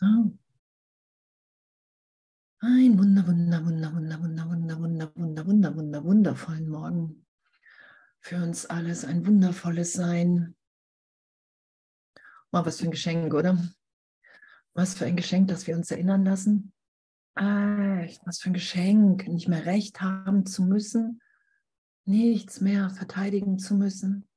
So. Ein wunder, wunder, wunder, wunder, wunder, wunder, wunder, wunder, wunder, wunder, wundervollen Morgen. Für uns alles ein wundervolles Sein. Mal was für ein Geschenk, oder? Was für ein Geschenk, dass wir uns erinnern lassen. Echt, was für ein Geschenk, nicht mehr recht haben zu müssen, nichts mehr verteidigen zu müssen.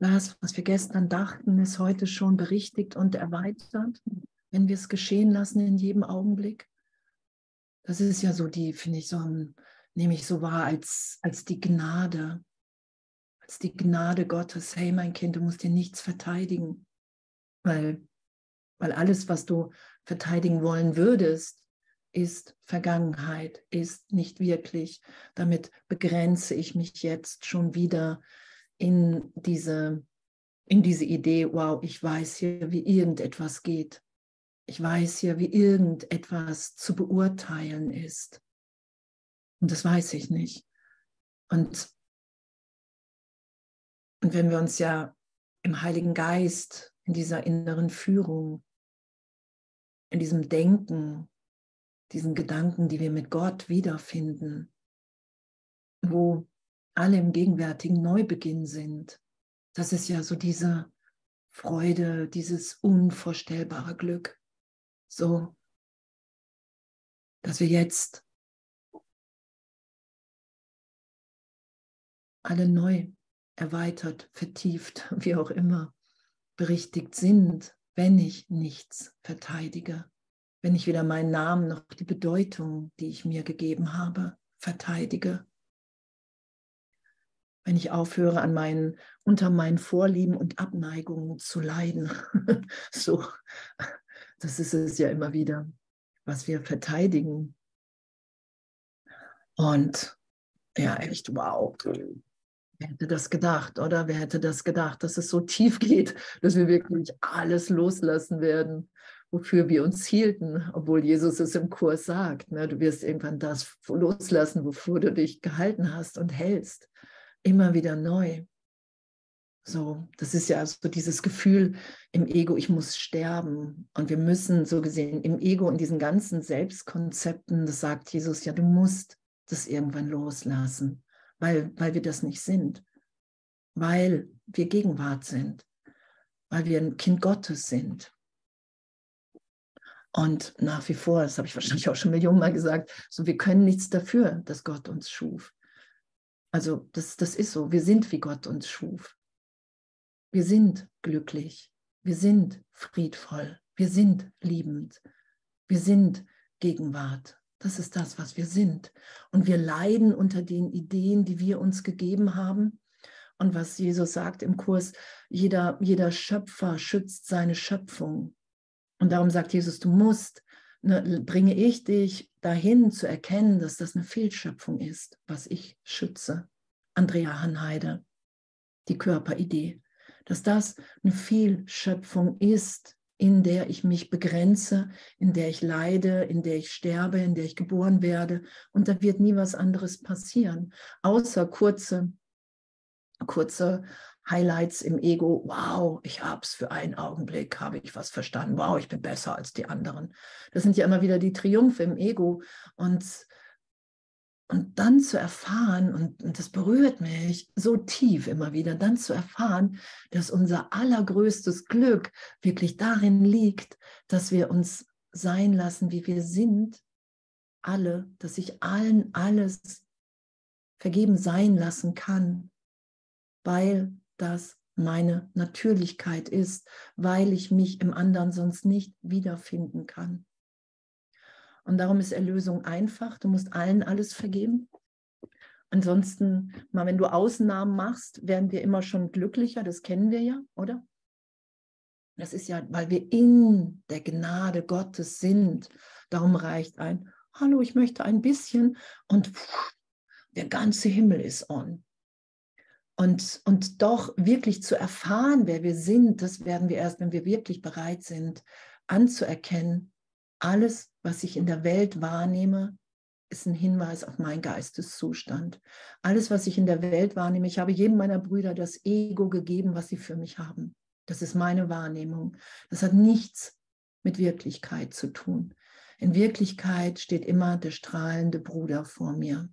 Das, was wir gestern dachten, ist heute schon berichtigt und erweitert, wenn wir es geschehen lassen in jedem Augenblick. Das ist ja so die, finde ich, so nehme ich so wahr als, als die Gnade, als die Gnade Gottes. Hey, mein Kind, du musst dir nichts verteidigen, weil, weil alles, was du verteidigen wollen würdest, ist Vergangenheit, ist nicht wirklich. Damit begrenze ich mich jetzt schon wieder in diese, in diese Idee, wow, ich weiß hier, wie irgendetwas geht. Ich weiß hier, wie irgendetwas zu beurteilen ist. Und das weiß ich nicht. Und, und wenn wir uns ja im Heiligen Geist, in dieser inneren Führung, in diesem Denken, diesen Gedanken, die wir mit Gott wiederfinden, wo alle im gegenwärtigen Neubeginn sind. Das ist ja so diese Freude, dieses unvorstellbare Glück. So, dass wir jetzt alle neu erweitert, vertieft, wie auch immer, berichtigt sind, wenn ich nichts verteidige, wenn ich weder meinen Namen noch die Bedeutung, die ich mir gegeben habe, verteidige wenn ich aufhöre, an meinen, unter meinen Vorlieben und Abneigungen zu leiden. so, das ist es ja immer wieder, was wir verteidigen. Und ja, echt, wow. Wer hätte das gedacht, oder? Wer hätte das gedacht, dass es so tief geht, dass wir wirklich alles loslassen werden, wofür wir uns hielten, obwohl Jesus es im Kurs sagt. Ne? Du wirst irgendwann das loslassen, wofür du dich gehalten hast und hältst immer wieder neu. So, das ist ja so dieses Gefühl im Ego, ich muss sterben. Und wir müssen so gesehen im Ego und diesen ganzen Selbstkonzepten, das sagt Jesus ja, du musst das irgendwann loslassen, weil, weil wir das nicht sind, weil wir Gegenwart sind, weil wir ein Kind Gottes sind. Und nach wie vor, das habe ich wahrscheinlich auch schon Millionen Mal gesagt, so wir können nichts dafür, dass Gott uns schuf. Also das, das ist so. Wir sind, wie Gott uns schuf. Wir sind glücklich. Wir sind friedvoll. Wir sind liebend. Wir sind Gegenwart. Das ist das, was wir sind. Und wir leiden unter den Ideen, die wir uns gegeben haben. Und was Jesus sagt im Kurs, jeder, jeder Schöpfer schützt seine Schöpfung. Und darum sagt Jesus, du musst ne, bringe ich dich dahin zu erkennen, dass das eine Fehlschöpfung ist, was ich schütze. Andrea Hanheide, die Körperidee, dass das eine Fehlschöpfung ist, in der ich mich begrenze, in der ich leide, in der ich sterbe, in der ich geboren werde. Und da wird nie was anderes passieren, außer kurze, kurze Highlights im Ego, wow, ich habe es für einen Augenblick, habe ich was verstanden, wow, ich bin besser als die anderen. Das sind ja immer wieder die Triumphe im Ego. Und, und dann zu erfahren, und, und das berührt mich so tief immer wieder, dann zu erfahren, dass unser allergrößtes Glück wirklich darin liegt, dass wir uns sein lassen, wie wir sind, alle, dass ich allen alles vergeben sein lassen kann, weil das meine Natürlichkeit ist, weil ich mich im anderen sonst nicht wiederfinden kann. Und darum ist Erlösung einfach. Du musst allen alles vergeben. Ansonsten, mal wenn du Ausnahmen machst, werden wir immer schon glücklicher. Das kennen wir ja, oder? Das ist ja, weil wir in der Gnade Gottes sind. Darum reicht ein, hallo, ich möchte ein bisschen und pff, der ganze Himmel ist on. Und, und doch wirklich zu erfahren, wer wir sind, das werden wir erst, wenn wir wirklich bereit sind, anzuerkennen, alles, was ich in der Welt wahrnehme, ist ein Hinweis auf meinen Geisteszustand. Alles, was ich in der Welt wahrnehme, ich habe jedem meiner Brüder das Ego gegeben, was sie für mich haben. Das ist meine Wahrnehmung. Das hat nichts mit Wirklichkeit zu tun. In Wirklichkeit steht immer der strahlende Bruder vor mir.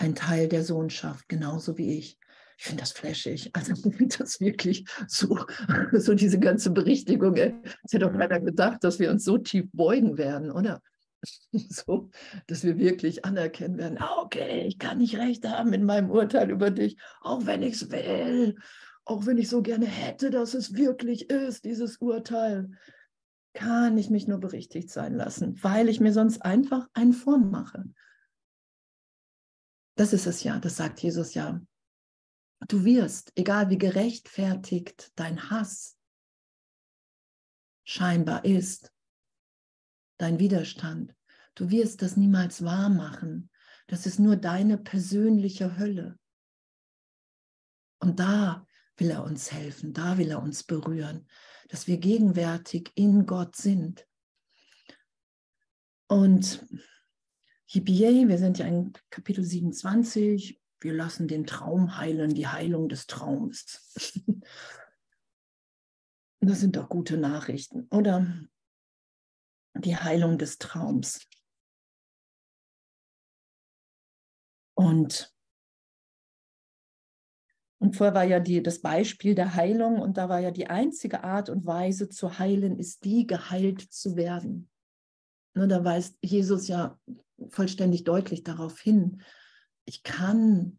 Ein Teil der Sohnschaft, genauso wie ich. Ich finde das flashig. Also das wirklich so, so diese ganze Berichtigung. Es hätte doch keiner gedacht, dass wir uns so tief beugen werden, oder? so, dass wir wirklich anerkennen werden, ah, okay, ich kann nicht recht haben in meinem Urteil über dich, auch wenn ich es will, auch wenn ich so gerne hätte, dass es wirklich ist, dieses Urteil, kann ich mich nur berichtigt sein lassen, weil ich mir sonst einfach einen Form mache. Das ist es ja, das sagt Jesus ja. Du wirst, egal wie gerechtfertigt dein Hass scheinbar ist, dein Widerstand. Du wirst das niemals wahr machen. Das ist nur deine persönliche Hölle. Und da will er uns helfen, da will er uns berühren, dass wir gegenwärtig in Gott sind. Und Yippie, wir sind ja in Kapitel 27, wir lassen den Traum heilen, die Heilung des Traums. das sind doch gute Nachrichten, oder? die Heilung des Traums. Und, und vorher war ja die, das Beispiel der Heilung und da war ja die einzige Art und Weise zu heilen, ist die, geheilt zu werden. Nur da weist Jesus ja vollständig deutlich darauf hin, ich kann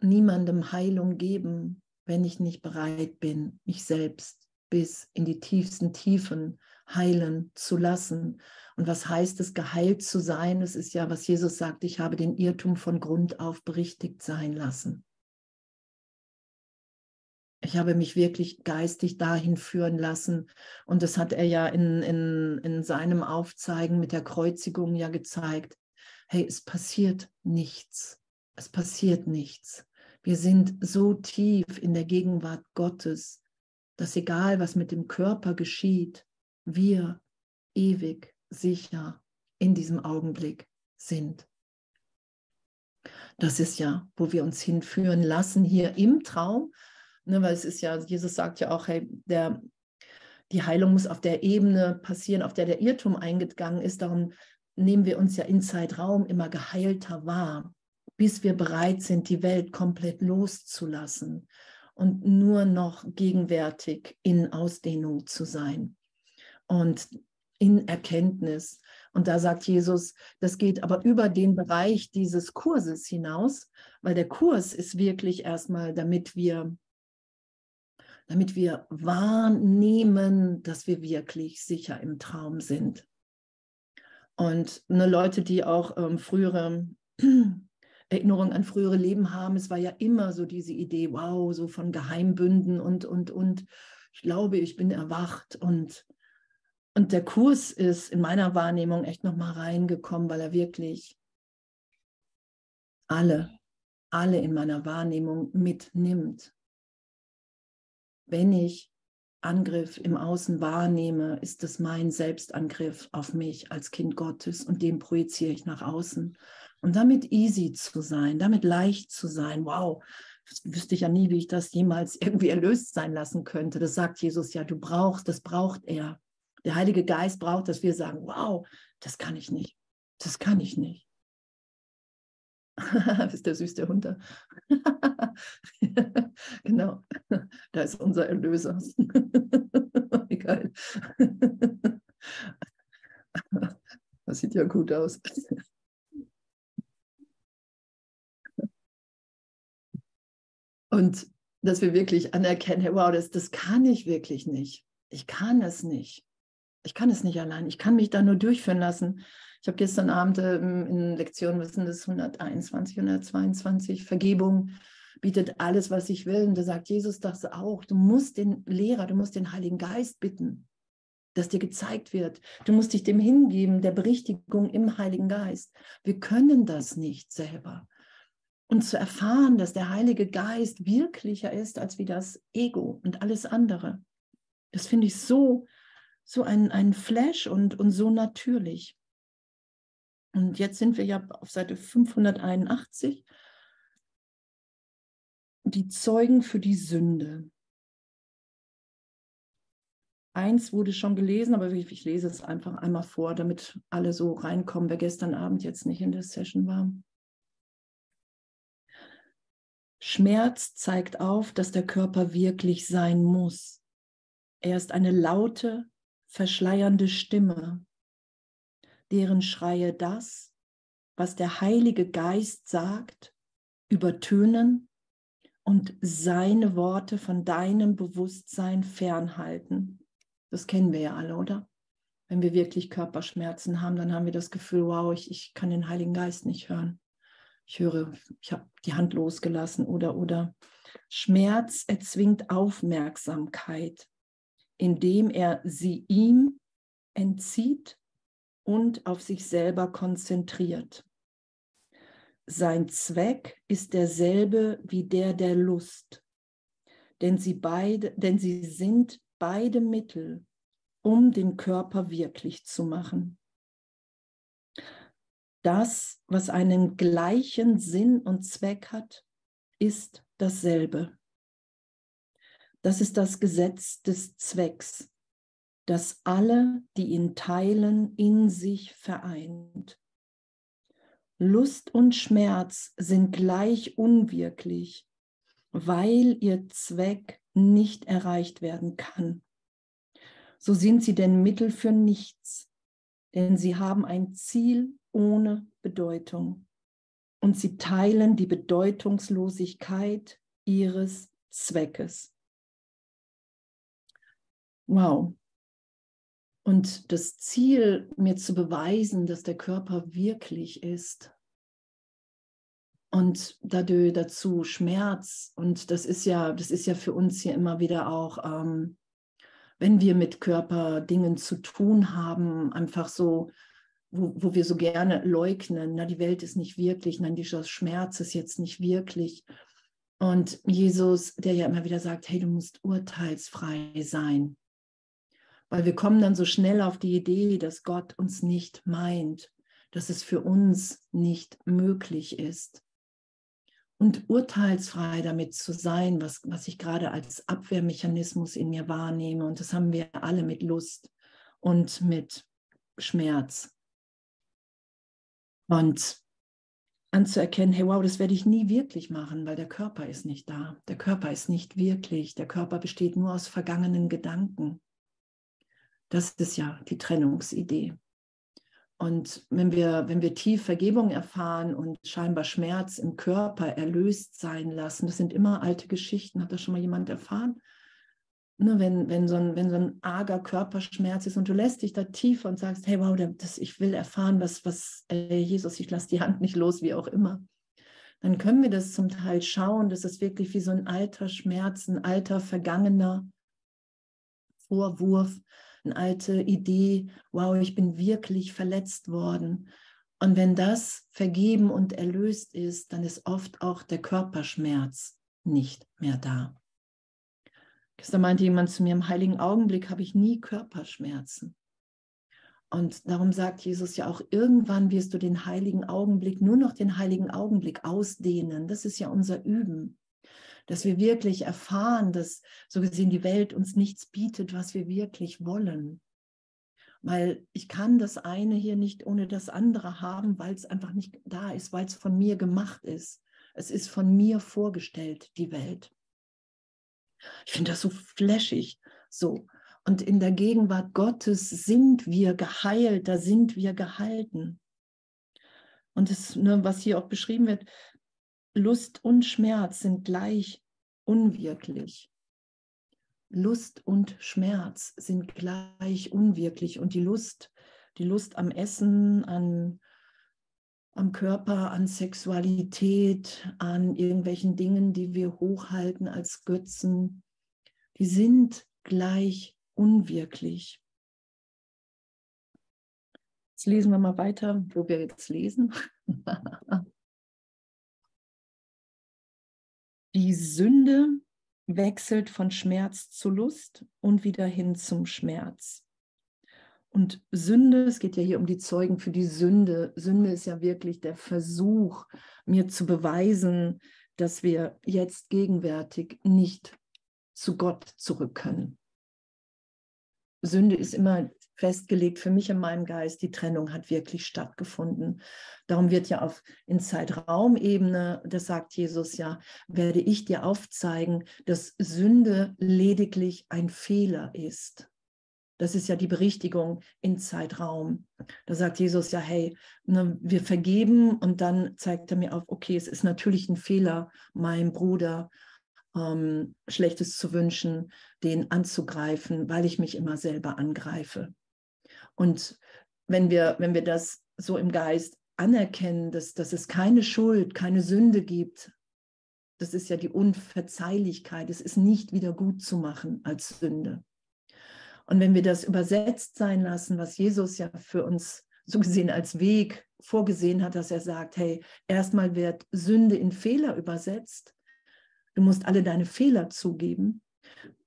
niemandem Heilung geben, wenn ich nicht bereit bin, mich selbst bis in die tiefsten Tiefen heilen zu lassen. Und was heißt es, geheilt zu sein? Es ist ja, was Jesus sagt, ich habe den Irrtum von Grund auf berichtigt sein lassen. Ich habe mich wirklich geistig dahin führen lassen. Und das hat er ja in, in, in seinem Aufzeigen mit der Kreuzigung ja gezeigt. Hey, es passiert nichts. Es passiert nichts. Wir sind so tief in der Gegenwart Gottes, dass egal, was mit dem Körper geschieht, wir ewig sicher in diesem Augenblick sind. Das ist ja, wo wir uns hinführen lassen hier im Traum, ne, weil es ist ja, Jesus sagt ja auch, hey, der, die Heilung muss auf der Ebene passieren, auf der der Irrtum eingegangen ist. Darum nehmen wir uns ja in Zeitraum immer geheilter wahr, bis wir bereit sind, die Welt komplett loszulassen und nur noch gegenwärtig in Ausdehnung zu sein und in Erkenntnis. Und da sagt Jesus, das geht aber über den Bereich dieses Kurses hinaus, weil der Kurs ist wirklich erstmal, damit wir, damit wir wahrnehmen, dass wir wirklich sicher im Traum sind. Und ne, Leute, die auch ähm, frühere Erinnerungen an frühere Leben haben, es war ja immer so diese Idee, wow, so von Geheimbünden und, und, und. Ich glaube, ich bin erwacht und und der Kurs ist in meiner Wahrnehmung echt nochmal reingekommen, weil er wirklich alle, alle in meiner Wahrnehmung mitnimmt. Wenn ich Angriff im Außen wahrnehme, ist es mein Selbstangriff auf mich als Kind Gottes und den projiziere ich nach außen. Und damit easy zu sein, damit leicht zu sein, wow, das wüsste ich ja nie, wie ich das jemals irgendwie erlöst sein lassen könnte. Das sagt Jesus ja, du brauchst, das braucht er. Der Heilige Geist braucht, dass wir sagen, wow, das kann ich nicht. Das kann ich nicht. das ist der süße Hund da. genau, da ist unser Erlöser. Geil. Das sieht ja gut aus. Und dass wir wirklich anerkennen, hey, wow, das, das kann ich wirklich nicht. Ich kann es nicht ich kann es nicht allein. Ich kann mich da nur durchführen lassen. Ich habe gestern Abend ähm, in Lektion, was sind das, 121, 122, Vergebung bietet alles, was ich will. Und da sagt Jesus das auch. Du musst den Lehrer, du musst den Heiligen Geist bitten, dass dir gezeigt wird. Du musst dich dem hingeben, der Berichtigung im Heiligen Geist. Wir können das nicht selber. Und zu erfahren, dass der Heilige Geist wirklicher ist als wie das Ego und alles andere. Das finde ich so so ein, ein Flash und, und so natürlich. Und jetzt sind wir ja auf Seite 581. Die Zeugen für die Sünde. eins wurde schon gelesen, aber ich, ich lese es einfach einmal vor, damit alle so reinkommen, wer gestern Abend jetzt nicht in der Session war. Schmerz zeigt auf, dass der Körper wirklich sein muss. Er ist eine laute, verschleiernde Stimme, deren Schreie das, was der Heilige Geist sagt, übertönen und seine Worte von deinem Bewusstsein fernhalten. Das kennen wir ja alle, oder? Wenn wir wirklich Körperschmerzen haben, dann haben wir das Gefühl, wow, ich, ich kann den Heiligen Geist nicht hören. Ich höre, ich habe die Hand losgelassen oder oder. Schmerz erzwingt Aufmerksamkeit, indem er sie ihm entzieht und auf sich selber konzentriert. Sein Zweck ist derselbe wie der der Lust, denn sie beide, denn sie sind beide Mittel, um den Körper wirklich zu machen. Das, was einen gleichen Sinn und Zweck hat, ist dasselbe. Das ist das Gesetz des Zwecks, das alle, die ihn teilen, in sich vereint. Lust und Schmerz sind gleich unwirklich, weil ihr Zweck nicht erreicht werden kann. So sind sie denn Mittel für nichts, denn sie haben ein Ziel ohne Bedeutung und sie teilen die Bedeutungslosigkeit ihres Zweckes. Wow. Und das Ziel, mir zu beweisen, dass der Körper wirklich ist. Und dadurch dazu Schmerz. Und das ist ja, das ist ja für uns hier immer wieder auch, ähm, wenn wir mit Körperdingen zu tun haben, einfach so, wo, wo wir so gerne leugnen, na, die Welt ist nicht wirklich, nein, dieser Schmerz ist jetzt nicht wirklich. Und Jesus, der ja immer wieder sagt, hey, du musst urteilsfrei sein. Weil wir kommen dann so schnell auf die Idee, dass Gott uns nicht meint, dass es für uns nicht möglich ist. Und urteilsfrei damit zu sein, was, was ich gerade als Abwehrmechanismus in mir wahrnehme. Und das haben wir alle mit Lust und mit Schmerz. Und anzuerkennen, hey, wow, das werde ich nie wirklich machen, weil der Körper ist nicht da. Der Körper ist nicht wirklich. Der Körper besteht nur aus vergangenen Gedanken. Das ist ja die Trennungsidee. Und wenn wir, wenn wir tief Vergebung erfahren und scheinbar Schmerz im Körper erlöst sein lassen, das sind immer alte Geschichten. Hat das schon mal jemand erfahren? Ne, wenn, wenn, so ein, wenn so ein arger Körperschmerz ist und du lässt dich da tiefer und sagst, hey, wow, das, ich will erfahren, was, was äh, Jesus, ich lasse die Hand nicht los, wie auch immer, dann können wir das zum Teil schauen, dass es wirklich wie so ein alter Schmerz, ein alter vergangener Vorwurf, eine alte Idee, wow, ich bin wirklich verletzt worden. Und wenn das vergeben und erlöst ist, dann ist oft auch der Körperschmerz nicht mehr da. Gestern meinte jemand zu mir, im heiligen Augenblick habe ich nie Körperschmerzen. Und darum sagt Jesus ja auch, irgendwann wirst du den heiligen Augenblick, nur noch den heiligen Augenblick ausdehnen. Das ist ja unser Üben dass wir wirklich erfahren, dass so gesehen die Welt uns nichts bietet, was wir wirklich wollen. Weil ich kann das eine hier nicht ohne das andere haben, weil es einfach nicht da ist, weil es von mir gemacht ist. Es ist von mir vorgestellt, die Welt. Ich finde das so flashig, so. Und in der Gegenwart Gottes sind wir geheilt, da sind wir gehalten. Und das, ne, was hier auch beschrieben wird, Lust und Schmerz sind gleich unwirklich. Lust und Schmerz sind gleich unwirklich und die Lust, die Lust am Essen, an, am Körper, an Sexualität, an irgendwelchen Dingen, die wir hochhalten als Götzen, die sind gleich unwirklich. Jetzt lesen wir mal weiter, wo wir jetzt lesen. Die Sünde wechselt von Schmerz zu Lust und wieder hin zum Schmerz. Und Sünde, es geht ja hier um die Zeugen für die Sünde. Sünde ist ja wirklich der Versuch, mir zu beweisen, dass wir jetzt gegenwärtig nicht zu Gott zurück können. Sünde ist immer festgelegt für mich in meinem Geist, die Trennung hat wirklich stattgefunden. Darum wird ja auf in Zeitraumebene, das sagt Jesus ja, werde ich dir aufzeigen, dass Sünde lediglich ein Fehler ist. Das ist ja die Berichtigung in Zeitraum. Da sagt Jesus ja, hey, ne, wir vergeben und dann zeigt er mir auf, okay, es ist natürlich ein Fehler, meinem Bruder ähm, Schlechtes zu wünschen, den anzugreifen, weil ich mich immer selber angreife. Und wenn wir, wenn wir das so im Geist anerkennen, dass, dass es keine Schuld, keine Sünde gibt, das ist ja die Unverzeihlichkeit, es ist nicht wieder gut zu machen als Sünde. Und wenn wir das übersetzt sein lassen, was Jesus ja für uns so gesehen als Weg vorgesehen hat, dass er sagt, hey, erstmal wird Sünde in Fehler übersetzt. Du musst alle deine Fehler zugeben,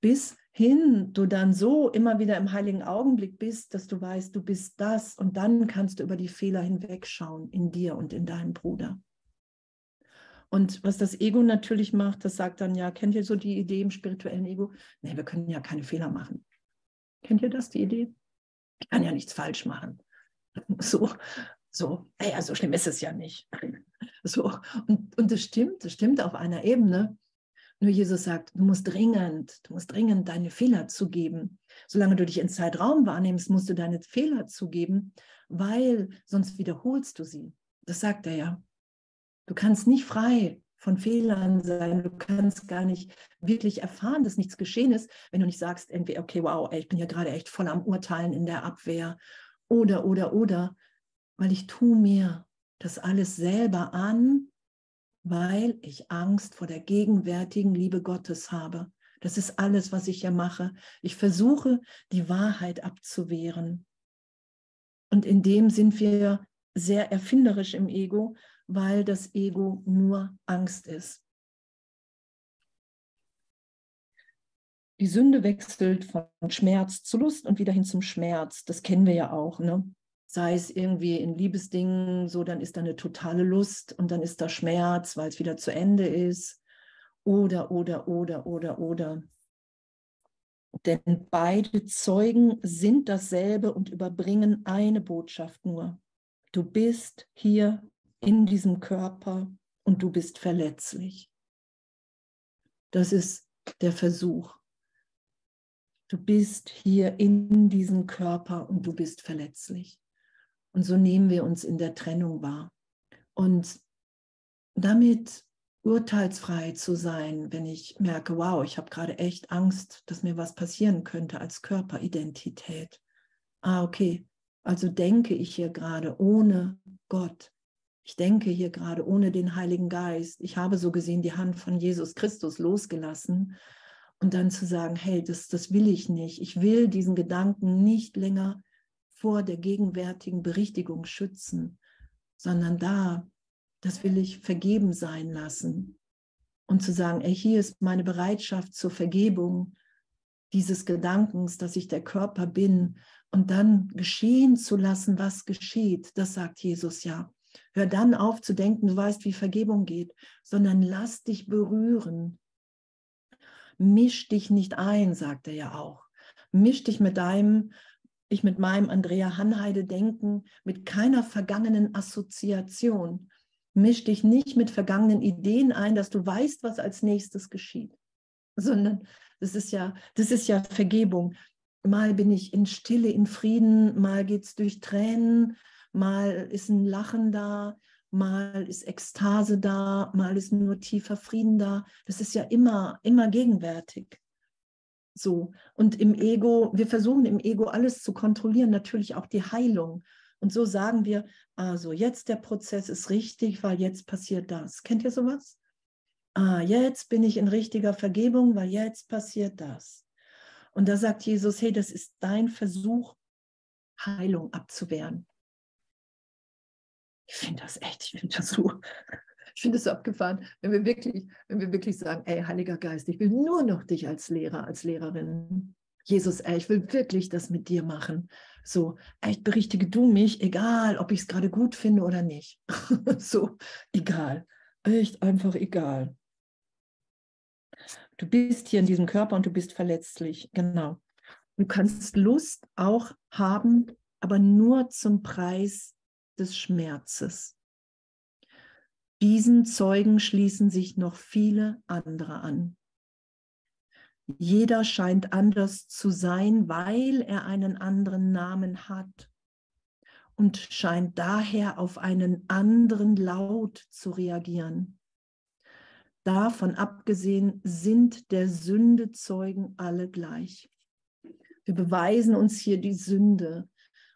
bis hin du dann so immer wieder im heiligen Augenblick bist, dass du weißt, du bist das und dann kannst du über die Fehler hinwegschauen in dir und in deinem Bruder. Und was das Ego natürlich macht, das sagt dann ja, kennt ihr so die Idee im spirituellen Ego? Nee, wir können ja keine Fehler machen. Kennt ihr das, die Idee? Ich kann ja nichts falsch machen. So, so, naja, so schlimm ist es ja nicht. So, und, und das stimmt, das stimmt auf einer Ebene. Nur Jesus sagt, du musst dringend, du musst dringend deine Fehler zugeben. Solange du dich in Zeitraum wahrnimmst, musst du deine Fehler zugeben, weil sonst wiederholst du sie. Das sagt er ja. Du kannst nicht frei von Fehlern sein. Du kannst gar nicht wirklich erfahren, dass nichts geschehen ist, wenn du nicht sagst, irgendwie, okay, wow, ey, ich bin ja gerade echt voll am Urteilen in der Abwehr. Oder, oder, oder, weil ich tue mir das alles selber an, weil ich Angst vor der gegenwärtigen Liebe Gottes habe. Das ist alles, was ich ja mache. Ich versuche, die Wahrheit abzuwehren. Und in dem sind wir sehr erfinderisch im Ego, weil das Ego nur Angst ist. Die Sünde wechselt von Schmerz zu Lust und wieder hin zum Schmerz. Das kennen wir ja auch. Ne? Sei es irgendwie in Liebesdingen, so dann ist da eine totale Lust und dann ist da Schmerz, weil es wieder zu Ende ist. Oder, oder, oder, oder, oder. Denn beide Zeugen sind dasselbe und überbringen eine Botschaft nur. Du bist hier in diesem Körper und du bist verletzlich. Das ist der Versuch. Du bist hier in diesem Körper und du bist verletzlich. Und so nehmen wir uns in der Trennung wahr. Und damit urteilsfrei zu sein, wenn ich merke, wow, ich habe gerade echt Angst, dass mir was passieren könnte als Körperidentität. Ah, okay, also denke ich hier gerade ohne Gott. Ich denke hier gerade ohne den Heiligen Geist. Ich habe so gesehen die Hand von Jesus Christus losgelassen und dann zu sagen, hey, das, das will ich nicht. Ich will diesen Gedanken nicht länger vor der gegenwärtigen Berichtigung schützen, sondern da, das will ich vergeben sein lassen. Und zu sagen, ey, hier ist meine Bereitschaft zur Vergebung dieses Gedankens, dass ich der Körper bin und dann geschehen zu lassen, was geschieht. Das sagt Jesus ja. Hör dann auf zu denken, du weißt, wie Vergebung geht, sondern lass dich berühren. Misch dich nicht ein, sagt er ja auch. Misch dich mit deinem ich mit meinem Andrea Hanheide denken, mit keiner vergangenen Assoziation. Misch dich nicht mit vergangenen Ideen ein, dass du weißt, was als nächstes geschieht, sondern das ist ja, das ist ja Vergebung. Mal bin ich in Stille, in Frieden, mal geht es durch Tränen, mal ist ein Lachen da, mal ist Ekstase da, mal ist nur tiefer Frieden da. Das ist ja immer, immer gegenwärtig. So. Und im Ego, wir versuchen im Ego alles zu kontrollieren, natürlich auch die Heilung. Und so sagen wir, also jetzt der Prozess ist richtig, weil jetzt passiert das. Kennt ihr sowas? Ah, jetzt bin ich in richtiger Vergebung, weil jetzt passiert das. Und da sagt Jesus, hey, das ist dein Versuch, Heilung abzuwehren. Ich finde das echt, ich finde das so, ich finde es so abgefahren, wenn wir wirklich, wenn wir wirklich sagen, ey, Heiliger Geist, ich will nur noch dich als Lehrer, als Lehrerin. Jesus, ey, ich will wirklich das mit dir machen. So, echt berichtige du mich, egal, ob ich es gerade gut finde oder nicht. so, egal. Echt einfach egal. Du bist hier in diesem Körper und du bist verletzlich. Genau. Du kannst Lust auch haben, aber nur zum Preis des Schmerzes. Diesen Zeugen schließen sich noch viele andere an. Jeder scheint anders zu sein, weil er einen anderen Namen hat und scheint daher auf einen anderen Laut zu reagieren. Davon abgesehen sind der Sünde Zeugen alle gleich. Wir beweisen uns hier die Sünde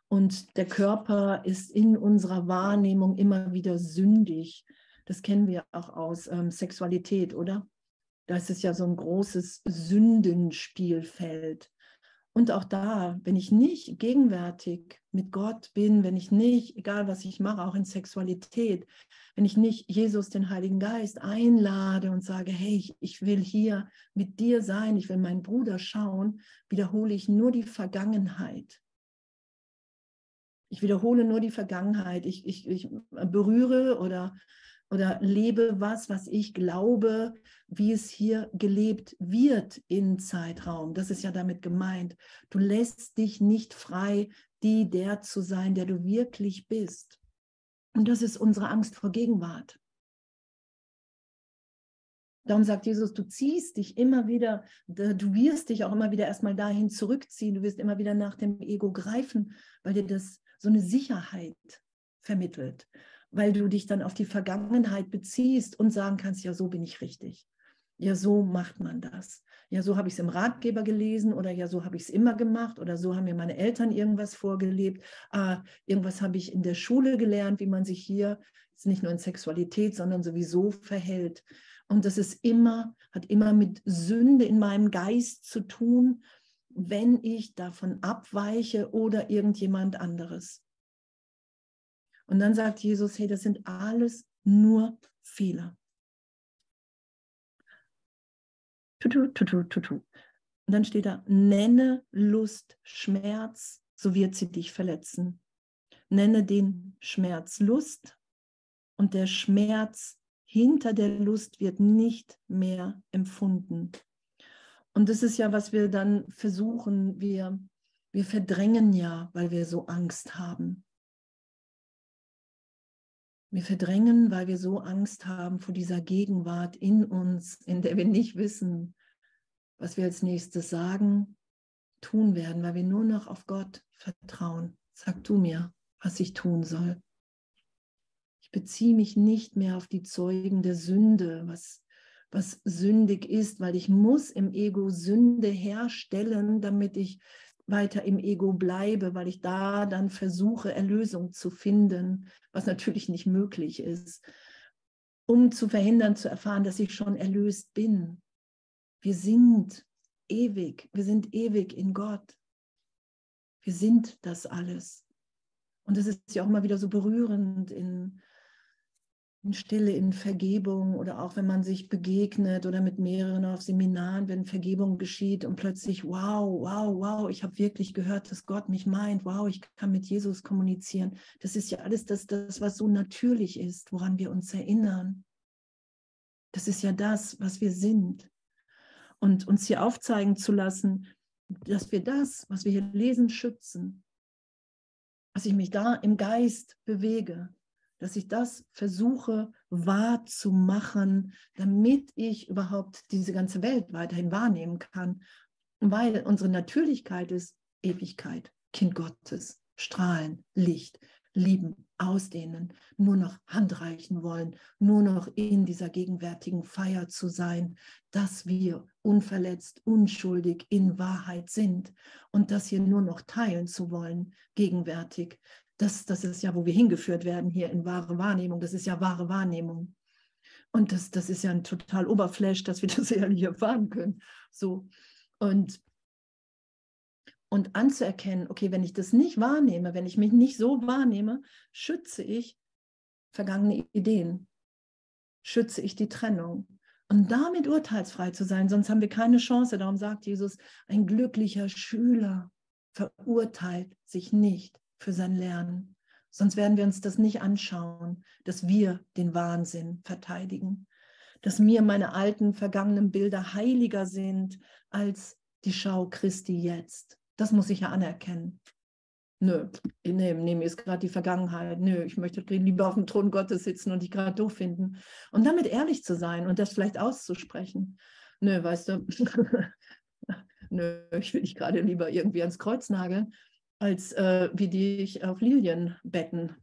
und der Körper ist in unserer Wahrnehmung immer wieder sündig. Das kennen wir auch aus ähm, Sexualität, oder? Da ist ja so ein großes Sündenspielfeld. Und auch da, wenn ich nicht gegenwärtig mit Gott bin, wenn ich nicht, egal was ich mache, auch in Sexualität, wenn ich nicht Jesus, den Heiligen Geist, einlade und sage, hey, ich, ich will hier mit dir sein, ich will meinen Bruder schauen, wiederhole ich nur die Vergangenheit. Ich wiederhole nur die Vergangenheit. Ich, ich, ich berühre oder oder lebe was, was ich glaube, wie es hier gelebt wird im Zeitraum. Das ist ja damit gemeint. Du lässt dich nicht frei, die der zu sein, der du wirklich bist. Und das ist unsere Angst vor Gegenwart. Darum sagt Jesus, du ziehst dich immer wieder, du wirst dich auch immer wieder erstmal dahin zurückziehen, du wirst immer wieder nach dem Ego greifen, weil dir das so eine Sicherheit vermittelt weil du dich dann auf die Vergangenheit beziehst und sagen kannst, ja, so bin ich richtig. Ja, so macht man das. Ja, so habe ich es im Ratgeber gelesen oder ja, so habe ich es immer gemacht oder so haben mir meine Eltern irgendwas vorgelebt. Ah, irgendwas habe ich in der Schule gelernt, wie man sich hier nicht nur in Sexualität, sondern sowieso verhält. Und das ist immer, hat immer mit Sünde in meinem Geist zu tun, wenn ich davon abweiche oder irgendjemand anderes. Und dann sagt Jesus, hey, das sind alles nur Fehler. Tutu, tutu, tutu. Und dann steht da, nenne Lust Schmerz, so wird sie dich verletzen. Nenne den Schmerz Lust und der Schmerz hinter der Lust wird nicht mehr empfunden. Und das ist ja, was wir dann versuchen. Wir, wir verdrängen ja, weil wir so Angst haben. Wir verdrängen, weil wir so Angst haben vor dieser Gegenwart in uns, in der wir nicht wissen, was wir als nächstes sagen, tun werden, weil wir nur noch auf Gott vertrauen. Sag du mir, was ich tun soll. Ich beziehe mich nicht mehr auf die Zeugen der Sünde, was, was sündig ist, weil ich muss im Ego Sünde herstellen, damit ich weiter im Ego bleibe, weil ich da dann versuche, Erlösung zu finden, was natürlich nicht möglich ist, um zu verhindern, zu erfahren, dass ich schon erlöst bin. Wir sind ewig, wir sind ewig in Gott. Wir sind das alles. Und es ist ja auch immer wieder so berührend in in Stille, in Vergebung oder auch wenn man sich begegnet oder mit mehreren auf Seminaren, wenn Vergebung geschieht und plötzlich, wow, wow, wow, ich habe wirklich gehört, dass Gott mich meint, wow, ich kann mit Jesus kommunizieren. Das ist ja alles das, das, was so natürlich ist, woran wir uns erinnern. Das ist ja das, was wir sind. Und uns hier aufzeigen zu lassen, dass wir das, was wir hier lesen, schützen. Dass ich mich da im Geist bewege, dass ich das versuche wahrzumachen, damit ich überhaupt diese ganze Welt weiterhin wahrnehmen kann. Weil unsere Natürlichkeit ist Ewigkeit, Kind Gottes, Strahlen, Licht, lieben, ausdehnen, nur noch handreichen wollen, nur noch in dieser gegenwärtigen Feier zu sein, dass wir unverletzt, unschuldig in Wahrheit sind und das hier nur noch teilen zu wollen, gegenwärtig, das, das ist ja, wo wir hingeführt werden hier in wahre Wahrnehmung. Das ist ja wahre Wahrnehmung. Und das, das ist ja ein total Oberflash, dass wir das ehrlich erfahren können. So. Und, und anzuerkennen, okay, wenn ich das nicht wahrnehme, wenn ich mich nicht so wahrnehme, schütze ich vergangene Ideen, schütze ich die Trennung. Und damit urteilsfrei zu sein, sonst haben wir keine Chance. Darum sagt Jesus, ein glücklicher Schüler verurteilt sich nicht für sein Lernen. Sonst werden wir uns das nicht anschauen, dass wir den Wahnsinn verteidigen, dass mir meine alten vergangenen Bilder heiliger sind als die Schau Christi jetzt. Das muss ich ja anerkennen. Nö, nee, nee, mir ist gerade die Vergangenheit. Nö, ich möchte lieber auf dem Thron Gottes sitzen und dich gerade doof finden. Und damit ehrlich zu sein und das vielleicht auszusprechen. Nö, weißt du, nö, ich will dich gerade lieber irgendwie ans Kreuz nageln, als äh, wie dich auf Lilien betten.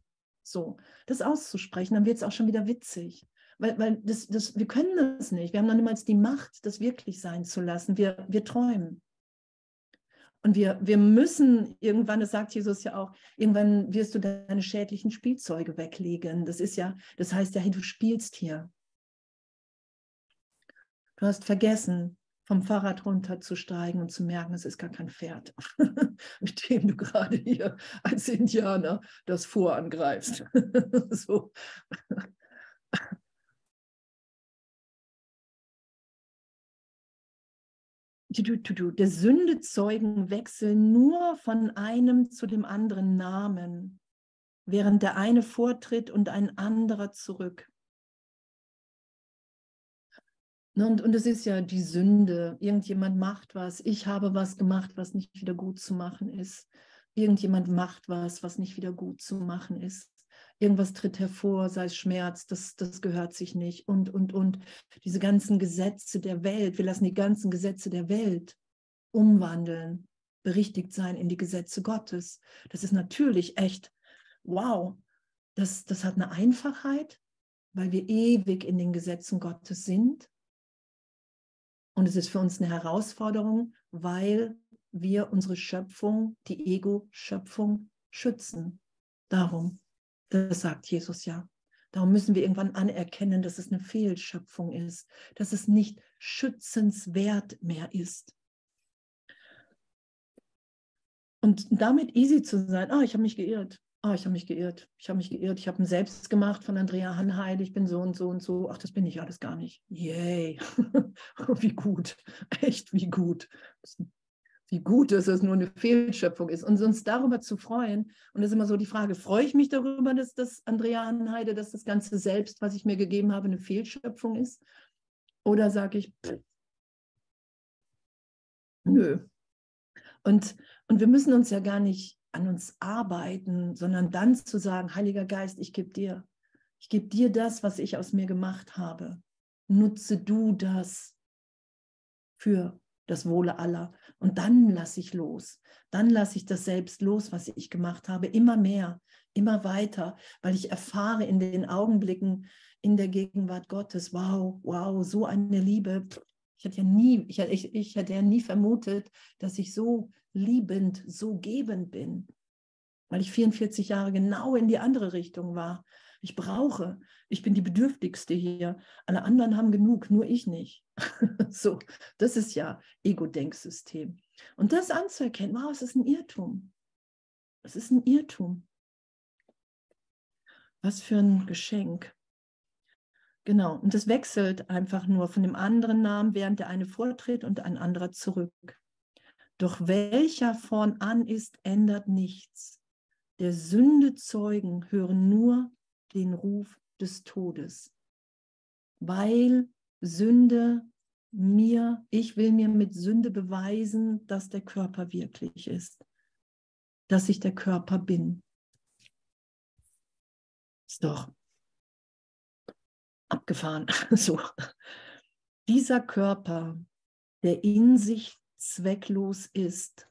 So, das auszusprechen, dann wird es auch schon wieder witzig. Weil, weil das, das, wir können das nicht. Wir haben noch niemals die Macht, das wirklich sein zu lassen. Wir, wir träumen. Und wir, wir müssen irgendwann, das sagt Jesus ja auch, irgendwann wirst du deine schädlichen Spielzeuge weglegen. Das ist ja, das heißt ja, hey, du spielst hier. Du hast vergessen, vom Fahrrad runterzusteigen und zu merken, es ist gar kein Pferd, mit dem du gerade hier als Indianer das vorangreifst. so. Der Sünde zeugen wechseln nur von einem zu dem anderen Namen, während der eine vortritt und ein anderer zurück. Und, und es ist ja die Sünde. Irgendjemand macht was. Ich habe was gemacht, was nicht wieder gut zu machen ist. Irgendjemand macht was, was nicht wieder gut zu machen ist irgendwas tritt hervor, sei es Schmerz, das, das gehört sich nicht und, und, und. Diese ganzen Gesetze der Welt, wir lassen die ganzen Gesetze der Welt umwandeln, berichtigt sein in die Gesetze Gottes. Das ist natürlich echt, wow, das, das hat eine Einfachheit, weil wir ewig in den Gesetzen Gottes sind. Und es ist für uns eine Herausforderung, weil wir unsere Schöpfung, die Ego-Schöpfung schützen. Darum. Das sagt Jesus ja. Darum müssen wir irgendwann anerkennen, dass es eine Fehlschöpfung ist, dass es nicht schützenswert mehr ist. Und damit easy zu sein, ah, ich habe mich geirrt, ah, ich habe mich geirrt, ich habe mich geirrt, ich habe ein Selbst gemacht von Andrea Hanheide, ich bin so und so und so, ach, das bin ich alles gar nicht. Yay, wie gut, echt wie gut wie gut dass es nur eine Fehlschöpfung ist. Und uns darüber zu freuen, und das ist immer so die Frage, freue ich mich darüber, dass das Andrea Anheide, dass das Ganze selbst, was ich mir gegeben habe, eine Fehlschöpfung ist? Oder sage ich, pff, nö. Und, und wir müssen uns ja gar nicht an uns arbeiten, sondern dann zu sagen, Heiliger Geist, ich gebe dir, ich gebe dir das, was ich aus mir gemacht habe. Nutze du das für das Wohle aller. Und dann lasse ich los. Dann lasse ich das selbst los, was ich gemacht habe, immer mehr, immer weiter, weil ich erfahre in den Augenblicken in der Gegenwart Gottes, wow, wow, so eine Liebe. Ich hätte ja nie, ich, ich, ich hätte ja nie vermutet, dass ich so liebend, so gebend bin, weil ich 44 Jahre genau in die andere Richtung war. Ich brauche, ich bin die Bedürftigste hier. Alle anderen haben genug, nur ich nicht. so, das ist ja Ego-Denksystem. Und das anzuerkennen, wow, es ist ein Irrtum. Es ist ein Irrtum. Was für ein Geschenk. Genau, und das wechselt einfach nur von dem anderen Namen, während der eine vortritt und ein anderer zurück. Doch welcher vorn an ist, ändert nichts. Der Sünde Zeugen hören nur den Ruf des Todes, weil Sünde mir, ich will mir mit Sünde beweisen, dass der Körper wirklich ist, dass ich der Körper bin. Ist doch abgefahren. So. Dieser Körper, der in sich zwecklos ist,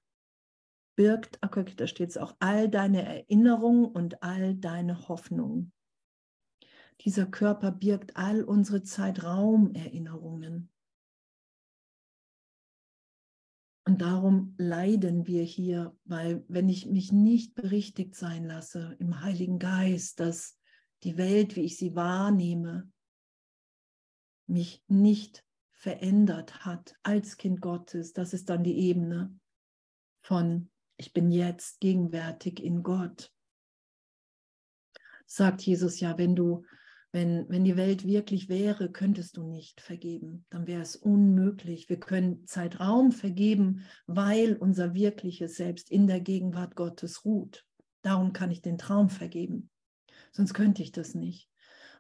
birgt, okay, da steht es auch, all deine Erinnerungen und all deine Hoffnungen. Dieser Körper birgt all unsere Zeitraumerinnerungen. Und darum leiden wir hier, weil wenn ich mich nicht berichtigt sein lasse im Heiligen Geist, dass die Welt, wie ich sie wahrnehme, mich nicht verändert hat als Kind Gottes, das ist dann die Ebene von ich bin jetzt gegenwärtig in Gott. Sagt Jesus ja, wenn du wenn, wenn die Welt wirklich wäre, könntest du nicht vergeben. Dann wäre es unmöglich. Wir können Zeitraum vergeben, weil unser wirkliches Selbst in der Gegenwart Gottes ruht. Darum kann ich den Traum vergeben. Sonst könnte ich das nicht.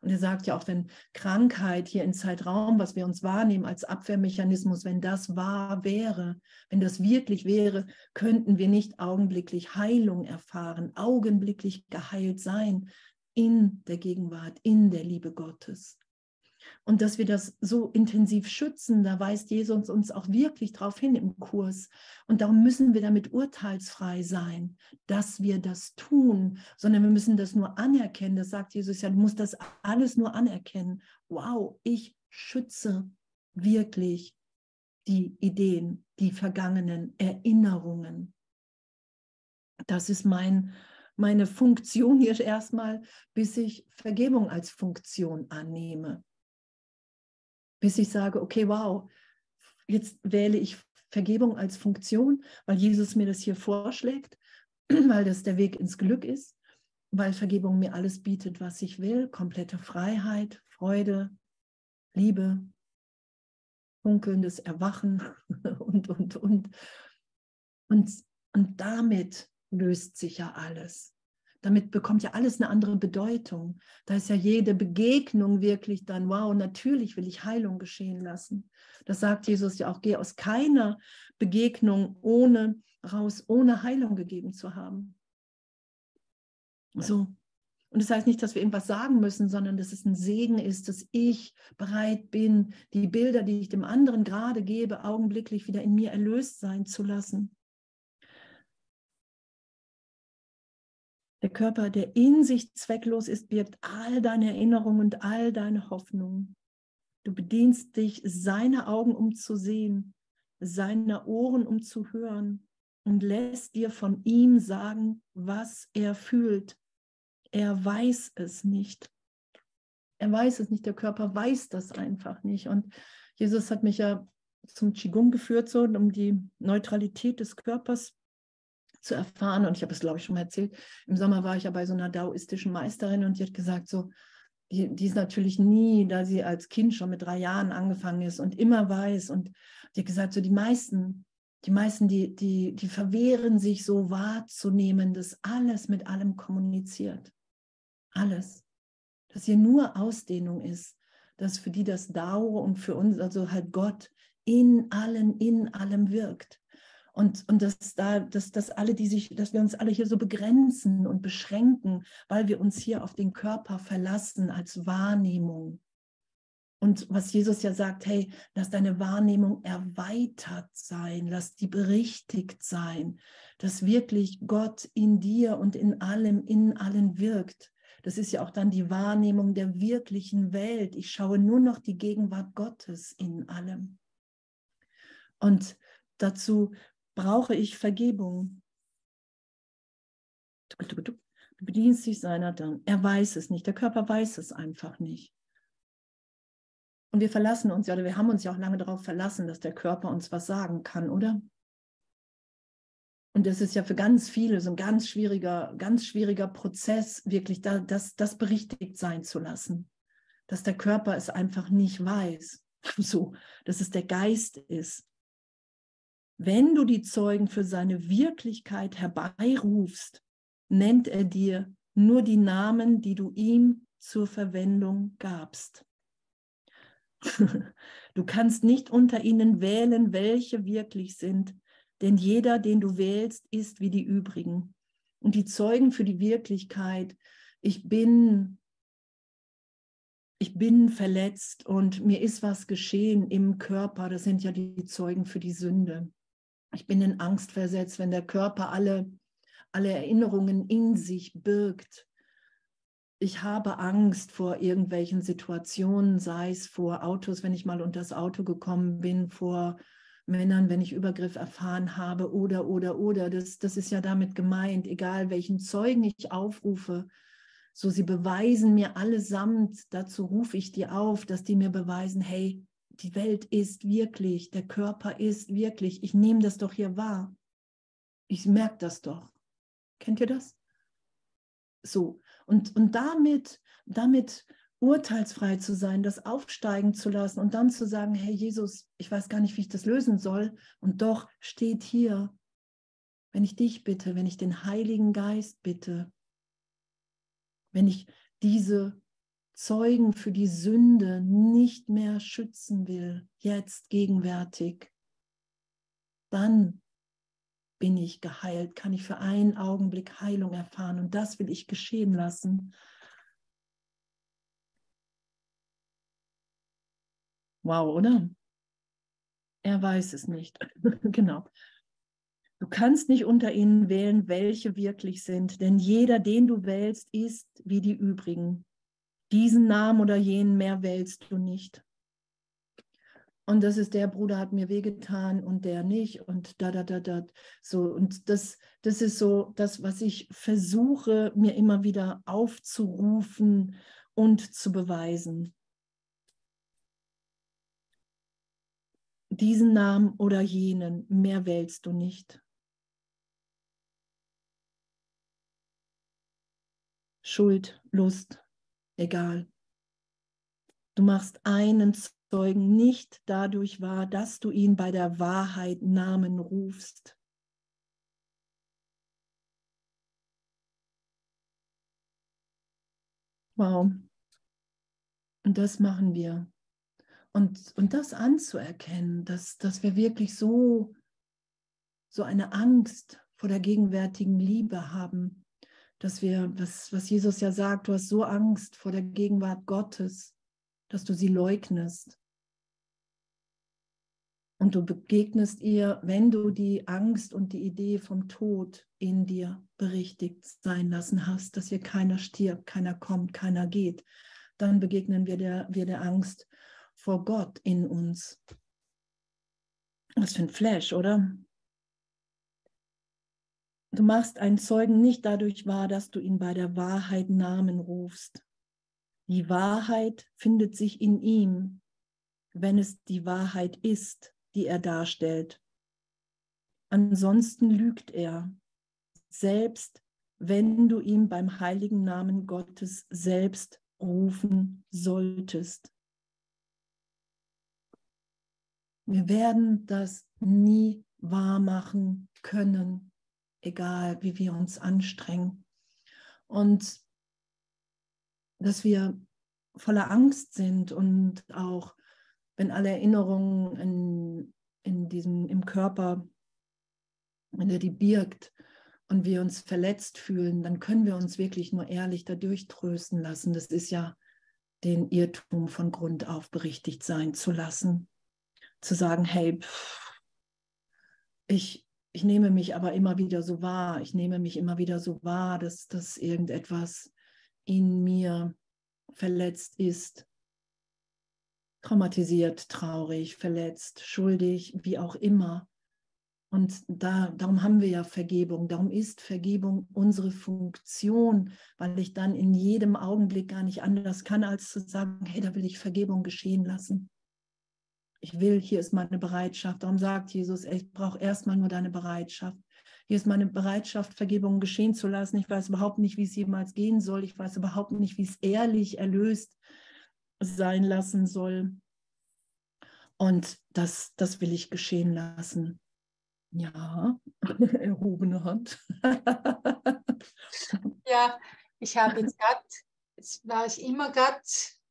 Und er sagt ja auch, wenn Krankheit hier in Zeitraum, was wir uns wahrnehmen als Abwehrmechanismus, wenn das wahr wäre, wenn das wirklich wäre, könnten wir nicht augenblicklich Heilung erfahren, augenblicklich geheilt sein in der Gegenwart, in der Liebe Gottes und dass wir das so intensiv schützen, da weist Jesus uns auch wirklich darauf hin im Kurs. Und darum müssen wir damit urteilsfrei sein, dass wir das tun, sondern wir müssen das nur anerkennen. Das sagt Jesus ja, du musst das alles nur anerkennen. Wow, ich schütze wirklich die Ideen, die vergangenen Erinnerungen. Das ist mein, meine Funktion hier erstmal, bis ich Vergebung als Funktion annehme bis ich sage, okay, wow, jetzt wähle ich Vergebung als Funktion, weil Jesus mir das hier vorschlägt, weil das der Weg ins Glück ist, weil Vergebung mir alles bietet, was ich will, komplette Freiheit, Freude, Liebe, funkelndes Erwachen und, und, und. Und, und damit löst sich ja alles. Damit bekommt ja alles eine andere Bedeutung. Da ist ja jede Begegnung wirklich dann, wow, natürlich will ich Heilung geschehen lassen. Das sagt Jesus ja auch, geh aus keiner Begegnung ohne raus, ohne Heilung gegeben zu haben. So. Und das heißt nicht, dass wir irgendwas sagen müssen, sondern dass es ein Segen ist, dass ich bereit bin, die Bilder, die ich dem anderen gerade gebe, augenblicklich wieder in mir erlöst sein zu lassen. Der Körper, der in sich zwecklos ist, birgt all deine Erinnerungen und all deine Hoffnungen. Du bedienst dich seiner Augen, um zu sehen, seiner Ohren, um zu hören und lässt dir von ihm sagen, was er fühlt. Er weiß es nicht. Er weiß es nicht. Der Körper weiß das einfach nicht. Und Jesus hat mich ja zum Qigong geführt, so um die Neutralität des Körpers zu erfahren. Und ich habe es, glaube ich, schon mal erzählt. Im Sommer war ich ja bei so einer daoistischen Meisterin und die hat gesagt, so, die, die ist natürlich nie, da sie als Kind schon mit drei Jahren angefangen ist und immer weiß. Und die hat gesagt, so die meisten, die meisten, die, die, die verwehren sich so wahrzunehmen, dass alles mit allem kommuniziert. Alles. Dass hier nur Ausdehnung ist. Dass für die das Dao und für uns, also halt Gott, in allen, in allem wirkt. Und, und dass, da, dass, dass, alle, die sich, dass wir uns alle hier so begrenzen und beschränken, weil wir uns hier auf den Körper verlassen als Wahrnehmung. Und was Jesus ja sagt, hey, lass deine Wahrnehmung erweitert sein, lass die berichtigt sein, dass wirklich Gott in dir und in allem, in allen wirkt. Das ist ja auch dann die Wahrnehmung der wirklichen Welt. Ich schaue nur noch die Gegenwart Gottes in allem. Und dazu brauche ich Vergebung. Du bedienst dich seiner dann. Er weiß es nicht. Der Körper weiß es einfach nicht. Und wir verlassen uns ja, oder wir haben uns ja auch lange darauf verlassen, dass der Körper uns was sagen kann, oder? Und das ist ja für ganz viele so ein ganz schwieriger, ganz schwieriger Prozess, wirklich da, das, das berichtigt sein zu lassen. Dass der Körper es einfach nicht weiß. So, dass es der Geist ist. Wenn du die Zeugen für seine Wirklichkeit herbeirufst, nennt er dir nur die Namen, die du ihm zur Verwendung gabst. Du kannst nicht unter ihnen wählen, welche wirklich sind, denn jeder, den du wählst, ist wie die übrigen. Und die Zeugen für die Wirklichkeit, ich bin, ich bin verletzt und mir ist was geschehen im Körper, das sind ja die Zeugen für die Sünde. Ich bin in Angst versetzt, wenn der Körper alle, alle Erinnerungen in sich birgt. Ich habe Angst vor irgendwelchen Situationen, sei es vor Autos, wenn ich mal unter das Auto gekommen bin, vor Männern, wenn ich Übergriff erfahren habe oder, oder, oder. Das, das ist ja damit gemeint, egal welchen Zeugen ich aufrufe, so sie beweisen mir allesamt, dazu rufe ich die auf, dass die mir beweisen, hey, die Welt ist wirklich, der Körper ist wirklich. Ich nehme das doch hier wahr. Ich merke das doch. Kennt ihr das? So, und, und damit, damit urteilsfrei zu sein, das aufsteigen zu lassen und dann zu sagen, hey Jesus, ich weiß gar nicht, wie ich das lösen soll. Und doch steht hier, wenn ich dich bitte, wenn ich den Heiligen Geist bitte, wenn ich diese Zeugen für die Sünde nicht mehr schützen will, jetzt gegenwärtig, dann bin ich geheilt, kann ich für einen Augenblick Heilung erfahren und das will ich geschehen lassen. Wow, oder? Er weiß es nicht. genau. Du kannst nicht unter ihnen wählen, welche wirklich sind, denn jeder, den du wählst, ist wie die übrigen. Diesen Namen oder jenen mehr wählst du nicht. Und das ist der Bruder hat mir wehgetan und der nicht und da, da, da, da. So, und das, das ist so das, was ich versuche, mir immer wieder aufzurufen und zu beweisen. Diesen Namen oder jenen, mehr wählst du nicht. Schuld, Lust, egal. Du machst einen Zeugen nicht dadurch wahr, dass du ihn bei der Wahrheit Namen rufst. Wow. Und das machen wir. Und, und das anzuerkennen, dass, dass wir wirklich so, so eine Angst vor der gegenwärtigen Liebe haben, dass wir, was, was Jesus ja sagt, du hast so Angst vor der Gegenwart Gottes, dass du sie leugnest. Und du begegnest ihr, wenn du die Angst und die Idee vom Tod in dir berichtigt sein lassen hast, dass hier keiner stirbt, keiner kommt, keiner geht, dann begegnen wir der, wir der Angst vor Gott in uns. Was für ein Flash, oder? Du machst einen Zeugen nicht dadurch wahr, dass du ihn bei der Wahrheit Namen rufst. Die Wahrheit findet sich in ihm, wenn es die Wahrheit ist, die er darstellt. Ansonsten lügt er, selbst wenn du ihn beim heiligen Namen Gottes selbst rufen solltest. Wir werden das nie wahr machen können, egal wie wir uns anstrengen. Und dass wir voller Angst sind und auch wenn alle Erinnerungen in, in diesem, im Körper, wenn er die birgt und wir uns verletzt fühlen, dann können wir uns wirklich nur ehrlich dadurch trösten lassen. Das ist ja den Irrtum von Grund auf berichtigt sein zu lassen. Zu sagen, hey, pff, ich, ich nehme mich aber immer wieder so wahr, ich nehme mich immer wieder so wahr, dass, dass irgendetwas in mir verletzt ist, traumatisiert, traurig, verletzt, schuldig, wie auch immer. Und da, darum haben wir ja Vergebung. Darum ist Vergebung unsere Funktion, weil ich dann in jedem Augenblick gar nicht anders kann, als zu sagen, hey, da will ich Vergebung geschehen lassen ich will, hier ist meine Bereitschaft. Darum sagt Jesus, ich brauche erstmal nur deine Bereitschaft. Hier ist meine Bereitschaft, Vergebung geschehen zu lassen. Ich weiß überhaupt nicht, wie es jemals gehen soll. Ich weiß überhaupt nicht, wie es ehrlich erlöst sein lassen soll. Und das, das will ich geschehen lassen. Ja, erhobene Hand. ja, ich habe jetzt gerade, jetzt war ich immer gerade,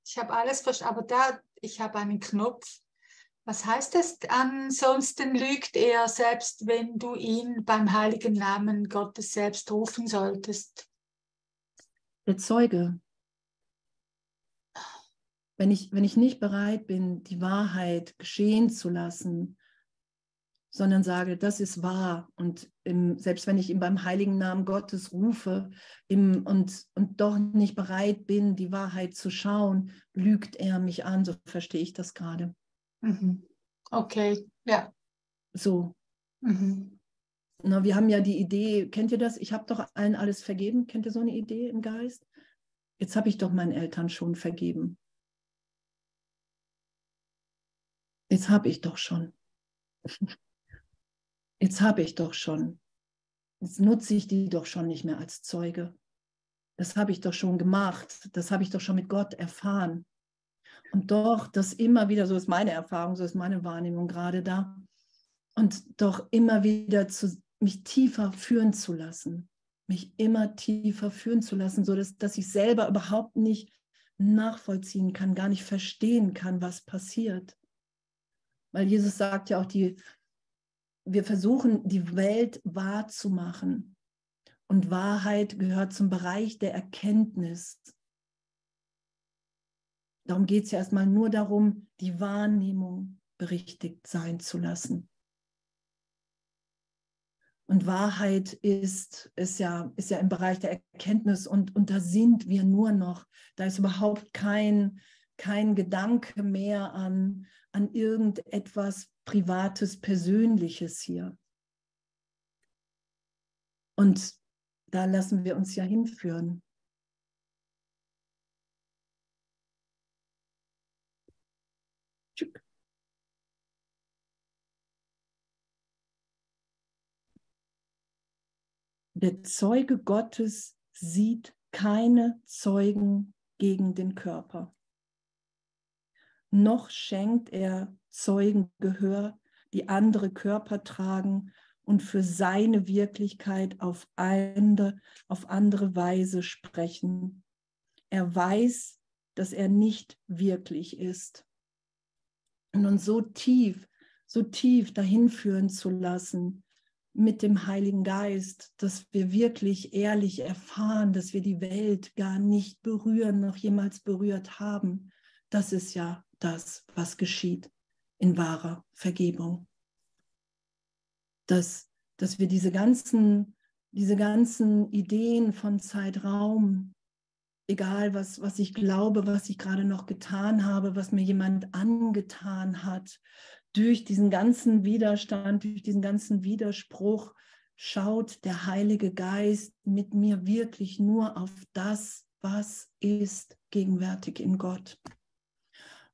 ich habe alles verstanden, aber da, ich habe einen Knopf was heißt das? Ansonsten lügt er, selbst wenn du ihn beim heiligen Namen Gottes selbst rufen solltest. Der Zeuge. Wenn ich, wenn ich nicht bereit bin, die Wahrheit geschehen zu lassen, sondern sage, das ist wahr. Und im, selbst wenn ich ihn beim heiligen Namen Gottes rufe im, und, und doch nicht bereit bin, die Wahrheit zu schauen, lügt er mich an. So verstehe ich das gerade. Mhm. Okay, ja. So. Mhm. Na, wir haben ja die Idee, kennt ihr das? Ich habe doch allen alles vergeben. Kennt ihr so eine Idee im Geist? Jetzt habe ich doch meinen Eltern schon vergeben. Jetzt habe ich doch schon. Jetzt habe ich doch schon. Jetzt nutze ich die doch schon nicht mehr als Zeuge. Das habe ich doch schon gemacht. Das habe ich doch schon mit Gott erfahren. Und doch, das immer wieder, so ist meine Erfahrung, so ist meine Wahrnehmung gerade da. Und doch immer wieder zu, mich tiefer führen zu lassen, mich immer tiefer führen zu lassen, so dass, dass ich selber überhaupt nicht nachvollziehen kann, gar nicht verstehen kann, was passiert. Weil Jesus sagt ja auch, die, wir versuchen, die Welt wahrzumachen. Und Wahrheit gehört zum Bereich der Erkenntnis. Darum geht es ja erstmal nur darum, die Wahrnehmung berichtigt sein zu lassen. Und Wahrheit ist, ist, ja, ist ja im Bereich der Erkenntnis und, und da sind wir nur noch. Da ist überhaupt kein, kein Gedanke mehr an, an irgendetwas Privates, Persönliches hier. Und da lassen wir uns ja hinführen. Der Zeuge Gottes sieht keine Zeugen gegen den Körper. Noch schenkt er Zeugen Gehör, die andere Körper tragen und für seine Wirklichkeit auf, eine, auf andere Weise sprechen. Er weiß, dass er nicht wirklich ist. Und uns so tief, so tief dahin führen zu lassen, mit dem Heiligen Geist, dass wir wirklich ehrlich erfahren, dass wir die Welt gar nicht berühren, noch jemals berührt haben. Das ist ja das, was geschieht in wahrer Vergebung. Dass, dass wir diese ganzen, diese ganzen Ideen von Zeitraum, egal was, was ich glaube, was ich gerade noch getan habe, was mir jemand angetan hat, durch diesen ganzen Widerstand, durch diesen ganzen Widerspruch schaut der Heilige Geist mit mir wirklich nur auf das, was ist gegenwärtig in Gott.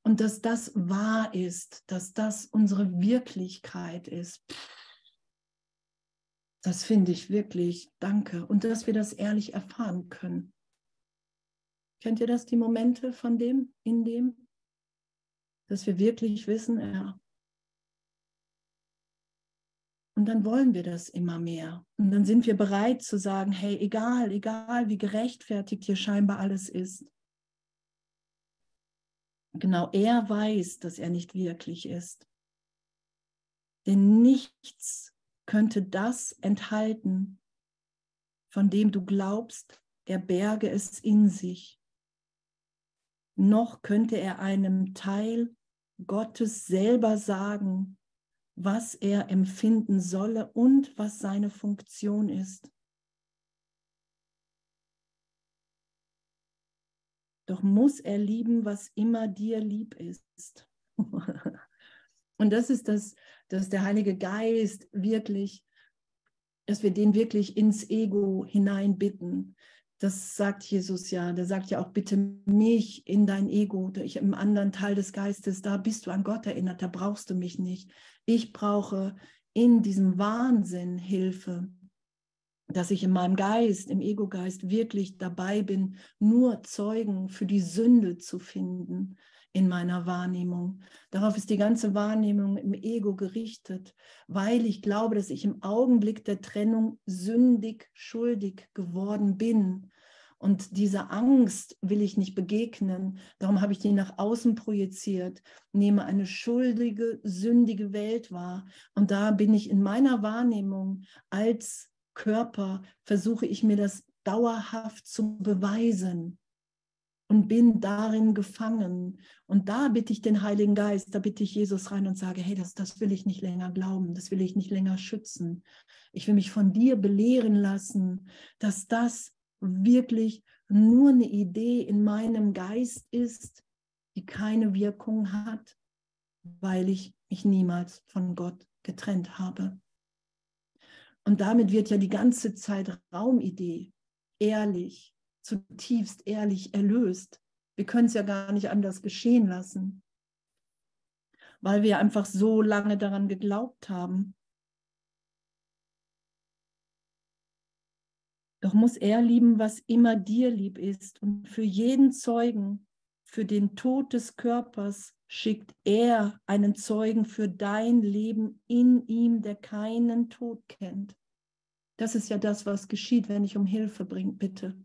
Und dass das wahr ist, dass das unsere Wirklichkeit ist, das finde ich wirklich, danke. Und dass wir das ehrlich erfahren können. Kennt ihr das, die Momente von dem, in dem? Dass wir wirklich wissen, ja, und dann wollen wir das immer mehr. Und dann sind wir bereit zu sagen, hey, egal, egal, wie gerechtfertigt hier scheinbar alles ist. Genau, er weiß, dass er nicht wirklich ist. Denn nichts könnte das enthalten, von dem du glaubst, er berge es in sich. Noch könnte er einem Teil Gottes selber sagen, was er empfinden solle und was seine Funktion ist. Doch muss er lieben, was immer dir lieb ist. und das ist das, dass der Heilige Geist wirklich, dass wir den wirklich ins Ego hineinbitten, das sagt Jesus ja. Der sagt ja auch, bitte mich in dein Ego, ich im anderen Teil des Geistes, da bist du an Gott erinnert, da brauchst du mich nicht. Ich brauche in diesem Wahnsinn Hilfe, dass ich in meinem Geist, im Ego-Geist wirklich dabei bin, nur Zeugen für die Sünde zu finden in meiner Wahrnehmung. Darauf ist die ganze Wahrnehmung im Ego gerichtet, weil ich glaube, dass ich im Augenblick der Trennung sündig, schuldig geworden bin und dieser Angst will ich nicht begegnen. Darum habe ich die nach außen projiziert, nehme eine schuldige, sündige Welt wahr. Und da bin ich in meiner Wahrnehmung als Körper, versuche ich mir das dauerhaft zu beweisen und bin darin gefangen. Und da bitte ich den Heiligen Geist, da bitte ich Jesus rein und sage, hey, das, das will ich nicht länger glauben, das will ich nicht länger schützen. Ich will mich von dir belehren lassen, dass das wirklich nur eine Idee in meinem Geist ist, die keine Wirkung hat, weil ich mich niemals von Gott getrennt habe. Und damit wird ja die ganze Zeit Raumidee ehrlich, zutiefst ehrlich erlöst. Wir können es ja gar nicht anders geschehen lassen, weil wir einfach so lange daran geglaubt haben. Doch muss er lieben, was immer dir lieb ist. Und für jeden Zeugen, für den Tod des Körpers, schickt er einen Zeugen für dein Leben in ihm, der keinen Tod kennt. Das ist ja das, was geschieht, wenn ich um Hilfe bringe, bitte.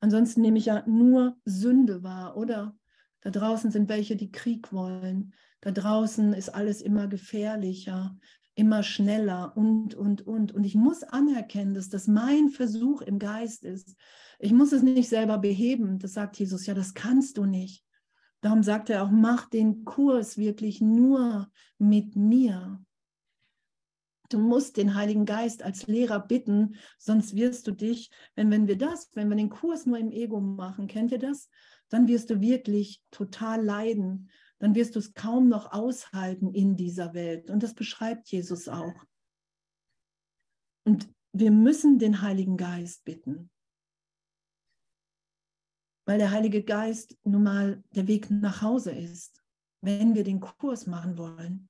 Ansonsten nehme ich ja nur Sünde wahr, oder? Da draußen sind welche, die Krieg wollen. Da draußen ist alles immer gefährlicher, immer schneller und, und, und. Und ich muss anerkennen, dass das mein Versuch im Geist ist. Ich muss es nicht selber beheben. Das sagt Jesus, ja, das kannst du nicht. Darum sagt er auch, mach den Kurs wirklich nur mit mir. Du musst den Heiligen Geist als Lehrer bitten, sonst wirst du dich, wenn, wenn wir das, wenn wir den Kurs nur im Ego machen, kennt ihr das? Dann wirst du wirklich total leiden. Dann wirst du es kaum noch aushalten in dieser Welt. Und das beschreibt Jesus auch. Und wir müssen den Heiligen Geist bitten. Weil der Heilige Geist nun mal der Weg nach Hause ist, wenn wir den Kurs machen wollen.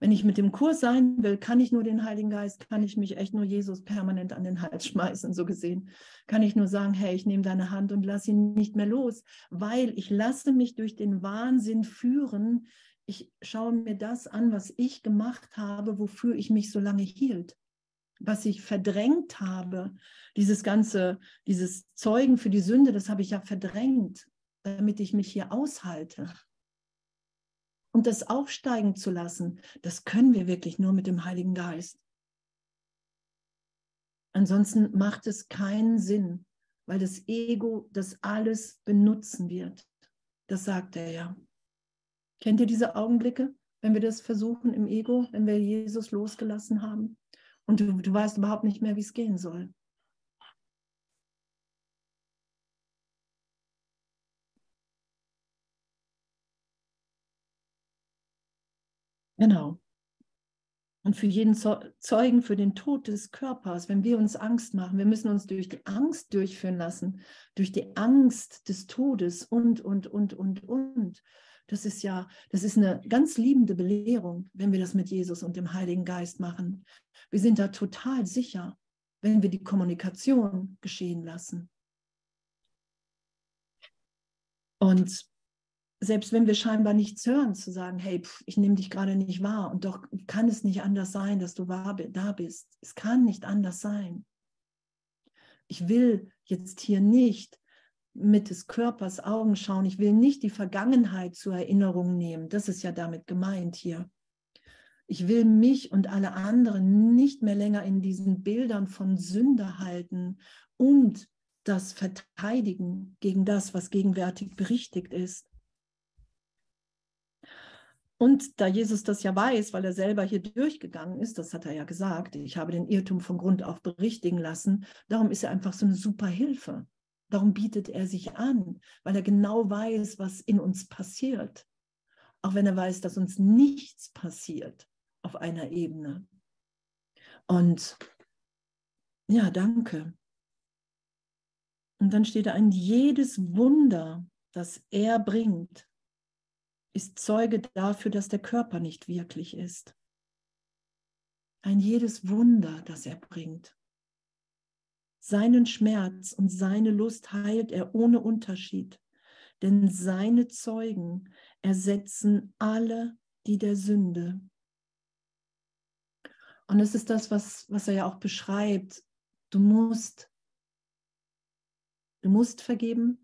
Wenn ich mit dem Kurs sein will, kann ich nur den Heiligen Geist, kann ich mich echt nur Jesus permanent an den Hals schmeißen, so gesehen. Kann ich nur sagen, hey, ich nehme deine Hand und lass ihn nicht mehr los, weil ich lasse mich durch den Wahnsinn führen. Ich schaue mir das an, was ich gemacht habe, wofür ich mich so lange hielt was ich verdrängt habe, dieses ganze, dieses Zeugen für die Sünde, das habe ich ja verdrängt, damit ich mich hier aushalte. Und das aufsteigen zu lassen, das können wir wirklich nur mit dem Heiligen Geist. Ansonsten macht es keinen Sinn, weil das Ego das alles benutzen wird. Das sagt er ja. Kennt ihr diese Augenblicke, wenn wir das versuchen im Ego, wenn wir Jesus losgelassen haben und du, du weißt überhaupt nicht mehr, wie es gehen soll? Genau. Und für jeden Zeugen, für den Tod des Körpers, wenn wir uns Angst machen, wir müssen uns durch die Angst durchführen lassen, durch die Angst des Todes und, und, und, und, und. Das ist ja, das ist eine ganz liebende Belehrung, wenn wir das mit Jesus und dem Heiligen Geist machen. Wir sind da total sicher, wenn wir die Kommunikation geschehen lassen. Und selbst wenn wir scheinbar nichts hören, zu sagen, hey, pff, ich nehme dich gerade nicht wahr und doch kann es nicht anders sein, dass du da bist. Es kann nicht anders sein. Ich will jetzt hier nicht mit des Körpers Augen schauen. Ich will nicht die Vergangenheit zur Erinnerung nehmen. Das ist ja damit gemeint hier. Ich will mich und alle anderen nicht mehr länger in diesen Bildern von Sünde halten und das verteidigen gegen das, was gegenwärtig berichtigt ist. Und da Jesus das ja weiß, weil er selber hier durchgegangen ist, das hat er ja gesagt, ich habe den Irrtum von Grund auf berichtigen lassen, darum ist er einfach so eine super Hilfe. Darum bietet er sich an, weil er genau weiß, was in uns passiert. Auch wenn er weiß, dass uns nichts passiert auf einer Ebene. Und ja, danke. Und dann steht da ein jedes Wunder, das er bringt, ist Zeuge dafür, dass der Körper nicht wirklich ist. Ein jedes Wunder, das er bringt. Seinen Schmerz und seine Lust heilt er ohne Unterschied, denn seine Zeugen ersetzen alle die der Sünde. Und es ist das, was, was er ja auch beschreibt. Du musst, du musst vergeben,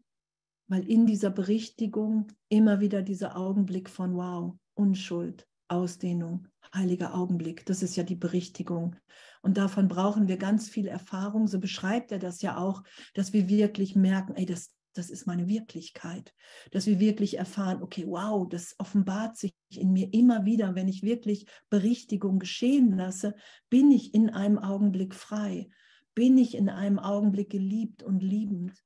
weil in dieser Berichtigung immer wieder dieser Augenblick von Wow, Unschuld, Ausdehnung, heiliger Augenblick, das ist ja die Berichtigung. Und davon brauchen wir ganz viel Erfahrung. So beschreibt er das ja auch, dass wir wirklich merken, ey, das, das ist meine Wirklichkeit. Dass wir wirklich erfahren, okay, wow, das offenbart sich in mir immer wieder, wenn ich wirklich Berichtigung geschehen lasse, bin ich in einem Augenblick frei, bin ich in einem Augenblick geliebt und liebend.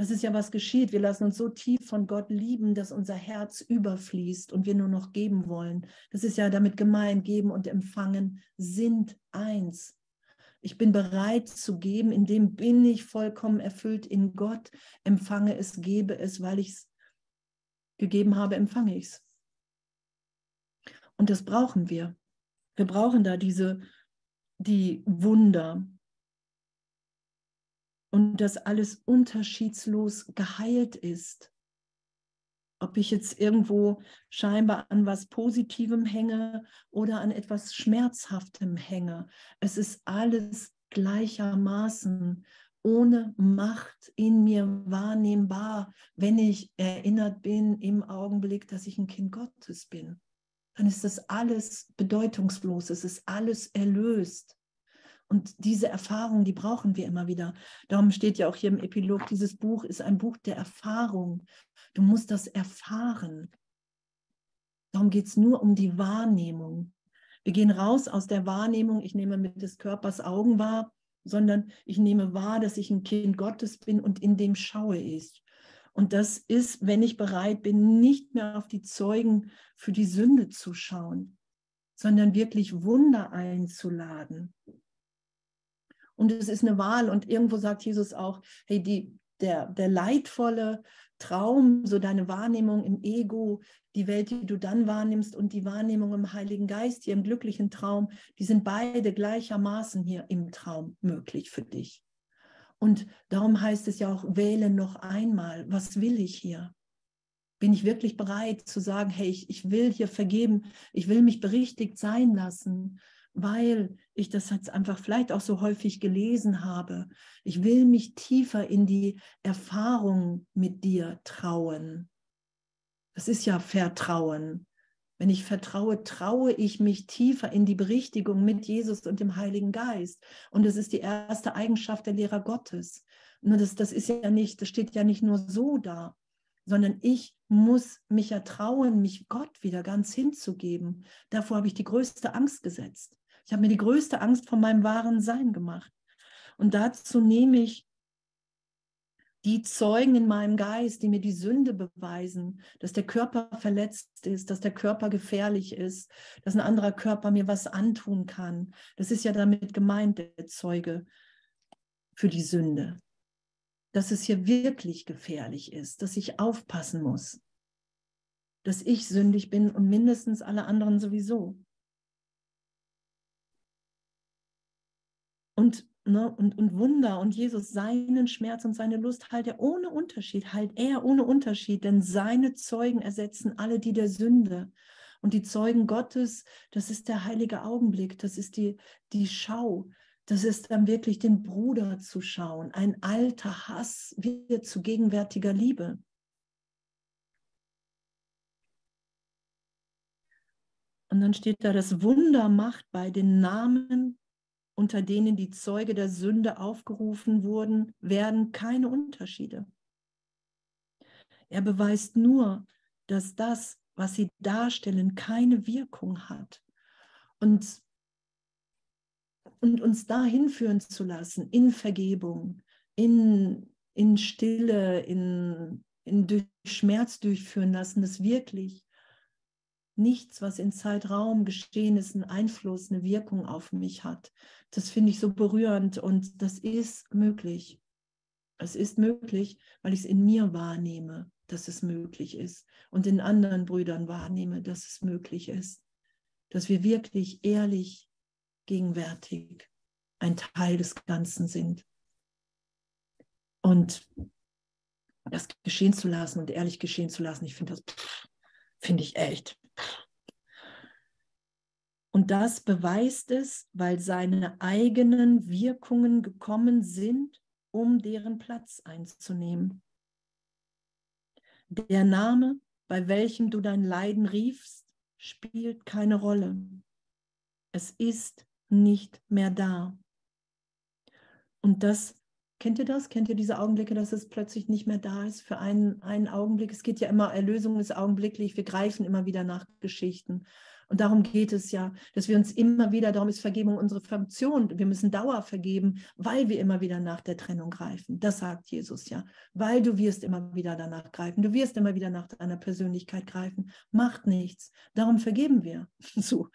Das ist ja, was geschieht. Wir lassen uns so tief von Gott lieben, dass unser Herz überfließt und wir nur noch geben wollen. Das ist ja damit gemeint, geben und empfangen sind eins. Ich bin bereit zu geben, in dem bin ich vollkommen erfüllt in Gott, empfange es, gebe es, weil ich es gegeben habe, empfange ich es. Und das brauchen wir. Wir brauchen da diese, die Wunder, und dass alles unterschiedslos geheilt ist. Ob ich jetzt irgendwo scheinbar an was Positivem hänge oder an etwas Schmerzhaftem hänge. Es ist alles gleichermaßen ohne Macht in mir wahrnehmbar, wenn ich erinnert bin im Augenblick, dass ich ein Kind Gottes bin. Dann ist das alles bedeutungslos, es ist alles erlöst. Und diese Erfahrung, die brauchen wir immer wieder. Darum steht ja auch hier im Epilog, dieses Buch ist ein Buch der Erfahrung. Du musst das erfahren. Darum geht es nur um die Wahrnehmung. Wir gehen raus aus der Wahrnehmung, ich nehme mit des Körpers Augen wahr, sondern ich nehme wahr, dass ich ein Kind Gottes bin und in dem schaue ich. Und das ist, wenn ich bereit bin, nicht mehr auf die Zeugen für die Sünde zu schauen, sondern wirklich Wunder einzuladen. Und es ist eine Wahl. Und irgendwo sagt Jesus auch, hey, die, der, der leidvolle Traum, so deine Wahrnehmung im Ego, die Welt, die du dann wahrnimmst und die Wahrnehmung im Heiligen Geist, hier im glücklichen Traum, die sind beide gleichermaßen hier im Traum möglich für dich. Und darum heißt es ja auch, wähle noch einmal, was will ich hier? Bin ich wirklich bereit zu sagen, hey, ich, ich will hier vergeben, ich will mich berichtigt sein lassen, weil ich das jetzt einfach vielleicht auch so häufig gelesen habe. Ich will mich tiefer in die Erfahrung mit dir trauen. Das ist ja Vertrauen. Wenn ich vertraue, traue ich mich tiefer in die Berichtigung mit Jesus und dem Heiligen Geist. Und das ist die erste Eigenschaft der Lehrer Gottes. Nur das, das ist ja nicht, das steht ja nicht nur so da, sondern ich muss mich ja trauen, mich Gott wieder ganz hinzugeben. Davor habe ich die größte Angst gesetzt. Ich habe mir die größte Angst vor meinem wahren Sein gemacht. Und dazu nehme ich die Zeugen in meinem Geist, die mir die Sünde beweisen, dass der Körper verletzt ist, dass der Körper gefährlich ist, dass ein anderer Körper mir was antun kann. Das ist ja damit gemeint, der Zeuge für die Sünde. Dass es hier wirklich gefährlich ist, dass ich aufpassen muss, dass ich sündig bin und mindestens alle anderen sowieso. Und, ne, und, und Wunder und Jesus seinen Schmerz und seine Lust halt er ohne Unterschied, halt er ohne Unterschied, denn seine Zeugen ersetzen alle die der Sünde. Und die Zeugen Gottes, das ist der heilige Augenblick, das ist die, die Schau, das ist dann wirklich den Bruder zu schauen. Ein alter Hass wird zu gegenwärtiger Liebe. Und dann steht da, das Wunder macht bei den Namen unter denen die Zeuge der Sünde aufgerufen wurden, werden keine Unterschiede. Er beweist nur, dass das, was sie darstellen, keine Wirkung hat. Und, und uns dahin führen zu lassen, in Vergebung, in, in Stille, in, in durch Schmerz durchführen lassen, das wirklich nichts, was in Zeitraum geschehen ist, einen Einfluss, eine Wirkung auf mich hat. Das finde ich so berührend und das ist möglich. Es ist möglich, weil ich es in mir wahrnehme, dass es möglich ist und in anderen Brüdern wahrnehme, dass es möglich ist. Dass wir wirklich ehrlich, gegenwärtig ein Teil des Ganzen sind. Und das geschehen zu lassen und ehrlich geschehen zu lassen, ich finde das, finde ich echt und das beweist es, weil seine eigenen Wirkungen gekommen sind, um deren Platz einzunehmen. Der Name, bei welchem du dein Leiden riefst, spielt keine Rolle. Es ist nicht mehr da. Und das, kennt ihr das? Kennt ihr diese Augenblicke, dass es plötzlich nicht mehr da ist für einen, einen Augenblick? Es geht ja immer, Erlösung ist augenblicklich. Wir greifen immer wieder nach Geschichten. Und darum geht es ja, dass wir uns immer wieder, darum ist Vergebung unsere Funktion. Wir müssen Dauer vergeben, weil wir immer wieder nach der Trennung greifen. Das sagt Jesus ja. Weil du wirst immer wieder danach greifen. Du wirst immer wieder nach deiner Persönlichkeit greifen. Macht nichts. Darum vergeben wir. So.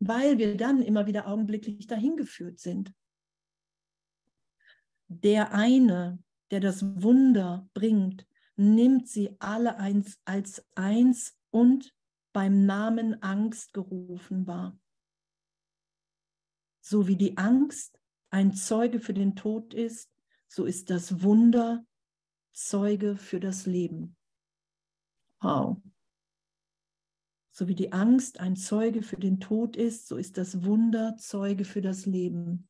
Weil wir dann immer wieder augenblicklich dahin geführt sind. Der eine, der das Wunder bringt, nimmt sie alle eins als eins und beim Namen Angst gerufen war. So wie die Angst ein Zeuge für den Tod ist, so ist das Wunder Zeuge für das Leben. Wow. So wie die Angst ein Zeuge für den Tod ist, so ist das Wunder Zeuge für das Leben.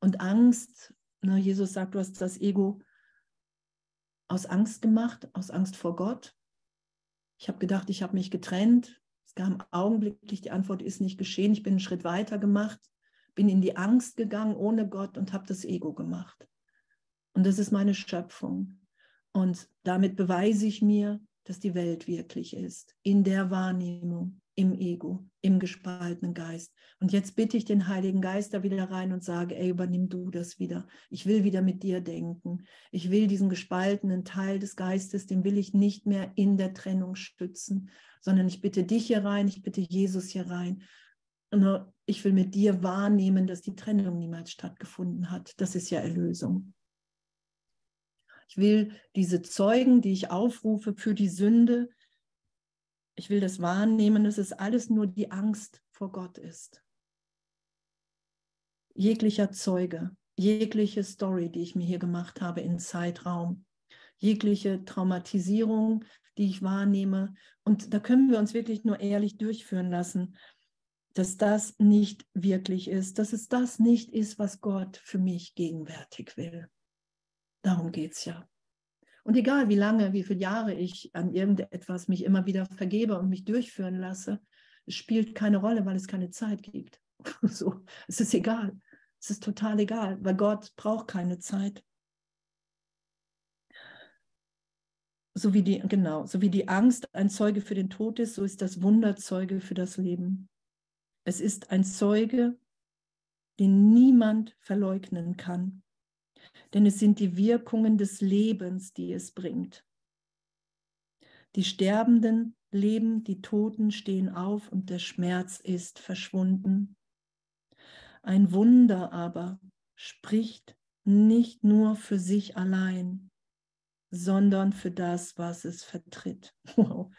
Und Angst, Ne, Jesus sagt, du hast das Ego aus Angst gemacht, aus Angst vor Gott. Ich habe gedacht, ich habe mich getrennt. Es kam augenblicklich, die Antwort ist nicht geschehen. Ich bin einen Schritt weiter gemacht, bin in die Angst gegangen ohne Gott und habe das Ego gemacht. Und das ist meine Schöpfung. Und damit beweise ich mir, dass die Welt wirklich ist, in der Wahrnehmung, im Ego, im gespaltenen Geist. Und jetzt bitte ich den Heiligen Geist da wieder rein und sage, ey, übernimm du das wieder. Ich will wieder mit dir denken. Ich will diesen gespaltenen Teil des Geistes, den will ich nicht mehr in der Trennung stützen, sondern ich bitte dich hier rein, ich bitte Jesus hier rein. Und ich will mit dir wahrnehmen, dass die Trennung niemals stattgefunden hat. Das ist ja Erlösung. Ich will diese Zeugen, die ich aufrufe für die Sünde, ich will das wahrnehmen, dass es alles nur die Angst vor Gott ist. Jeglicher Zeuge, jegliche Story, die ich mir hier gemacht habe in Zeitraum, jegliche Traumatisierung, die ich wahrnehme. Und da können wir uns wirklich nur ehrlich durchführen lassen, dass das nicht wirklich ist, dass es das nicht ist, was Gott für mich gegenwärtig will. Darum geht es ja. Und egal wie lange, wie viele Jahre ich an irgendetwas mich immer wieder vergebe und mich durchführen lasse, spielt keine Rolle, weil es keine Zeit gibt. so, es ist egal. Es ist total egal, weil Gott braucht keine Zeit. So wie die, genau, so wie die Angst ein Zeuge für den Tod ist, so ist das Wunder Zeuge für das Leben. Es ist ein Zeuge, den niemand verleugnen kann denn es sind die Wirkungen des Lebens, die es bringt. Die Sterbenden leben, die Toten stehen auf und der Schmerz ist verschwunden. Ein Wunder aber spricht nicht nur für sich allein, sondern für das, was es vertritt. Wow.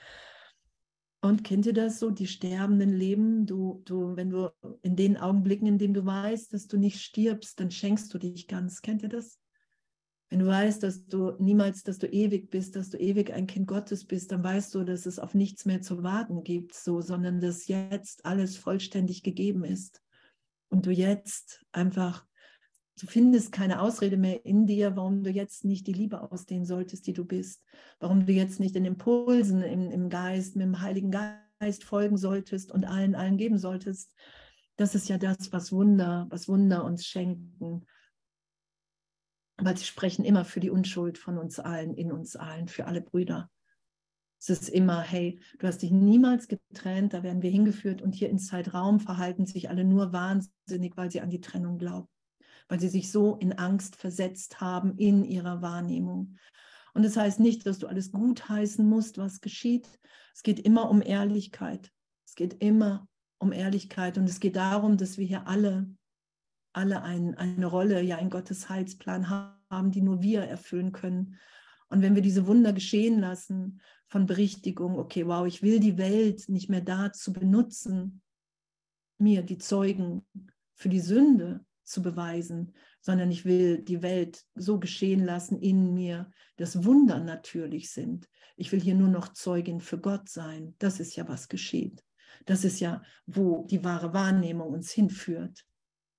Und kennt ihr das so, die Sterbenden leben? Du, du, wenn du in den Augenblicken, in denen du weißt, dass du nicht stirbst, dann schenkst du dich ganz. Kennt ihr das? Wenn du weißt, dass du niemals, dass du ewig bist, dass du ewig ein Kind Gottes bist, dann weißt du, dass es auf nichts mehr zu warten gibt, so, sondern dass jetzt alles vollständig gegeben ist. Und du jetzt einfach, du findest keine Ausrede mehr in dir, warum du jetzt nicht die Liebe ausdehnen solltest, die du bist, warum du jetzt nicht den Impulsen im, im Geist, mit dem Heiligen Geist folgen solltest und allen, allen geben solltest. Das ist ja das, was Wunder, was Wunder uns schenken weil sie sprechen immer für die Unschuld von uns allen, in uns allen, für alle Brüder. Es ist immer, hey, du hast dich niemals getrennt, da werden wir hingeführt und hier in Zeitraum verhalten sich alle nur wahnsinnig, weil sie an die Trennung glauben, weil sie sich so in Angst versetzt haben in ihrer Wahrnehmung. Und das heißt nicht, dass du alles gutheißen musst, was geschieht. Es geht immer um Ehrlichkeit. Es geht immer um Ehrlichkeit und es geht darum, dass wir hier alle alle ein, eine Rolle ja in Gottes Heilsplan haben, die nur wir erfüllen können. Und wenn wir diese Wunder geschehen lassen von Berichtigung, okay, wow, ich will die Welt nicht mehr dazu benutzen, mir die Zeugen für die Sünde zu beweisen, sondern ich will die Welt so geschehen lassen in mir, dass Wunder natürlich sind. Ich will hier nur noch Zeugin für Gott sein. Das ist ja, was geschieht. Das ist ja, wo die wahre Wahrnehmung uns hinführt.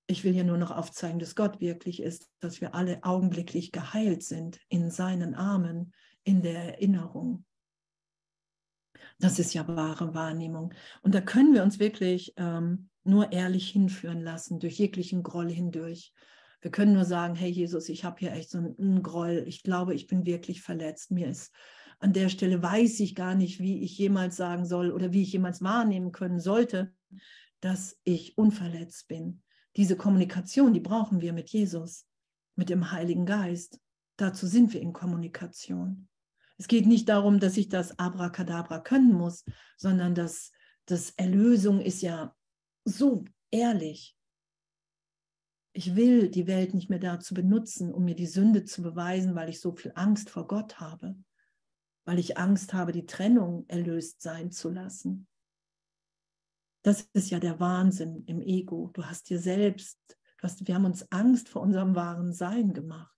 Ich will hier nur noch aufzeigen, dass Gott wirklich ist, dass wir alle augenblicklich geheilt sind in seinen Armen, in der Erinnerung. Das ist ja wahre Wahrnehmung. Und da können wir uns wirklich ähm, nur ehrlich hinführen lassen, durch jeglichen Groll hindurch. Wir können nur sagen, hey Jesus, ich habe hier echt so einen Groll. Ich glaube, ich bin wirklich verletzt. Mir ist an der Stelle, weiß ich gar nicht, wie ich jemals sagen soll oder wie ich jemals wahrnehmen können sollte, dass ich unverletzt bin. Diese Kommunikation, die brauchen wir mit Jesus, mit dem Heiligen Geist. Dazu sind wir in Kommunikation. Es geht nicht darum, dass ich das Abracadabra können muss, sondern dass das Erlösung ist ja so ehrlich. Ich will die Welt nicht mehr dazu benutzen, um mir die Sünde zu beweisen, weil ich so viel Angst vor Gott habe, weil ich Angst habe, die Trennung erlöst sein zu lassen. Das ist ja der Wahnsinn im Ego. Du hast dir selbst, hast, wir haben uns Angst vor unserem wahren Sein gemacht.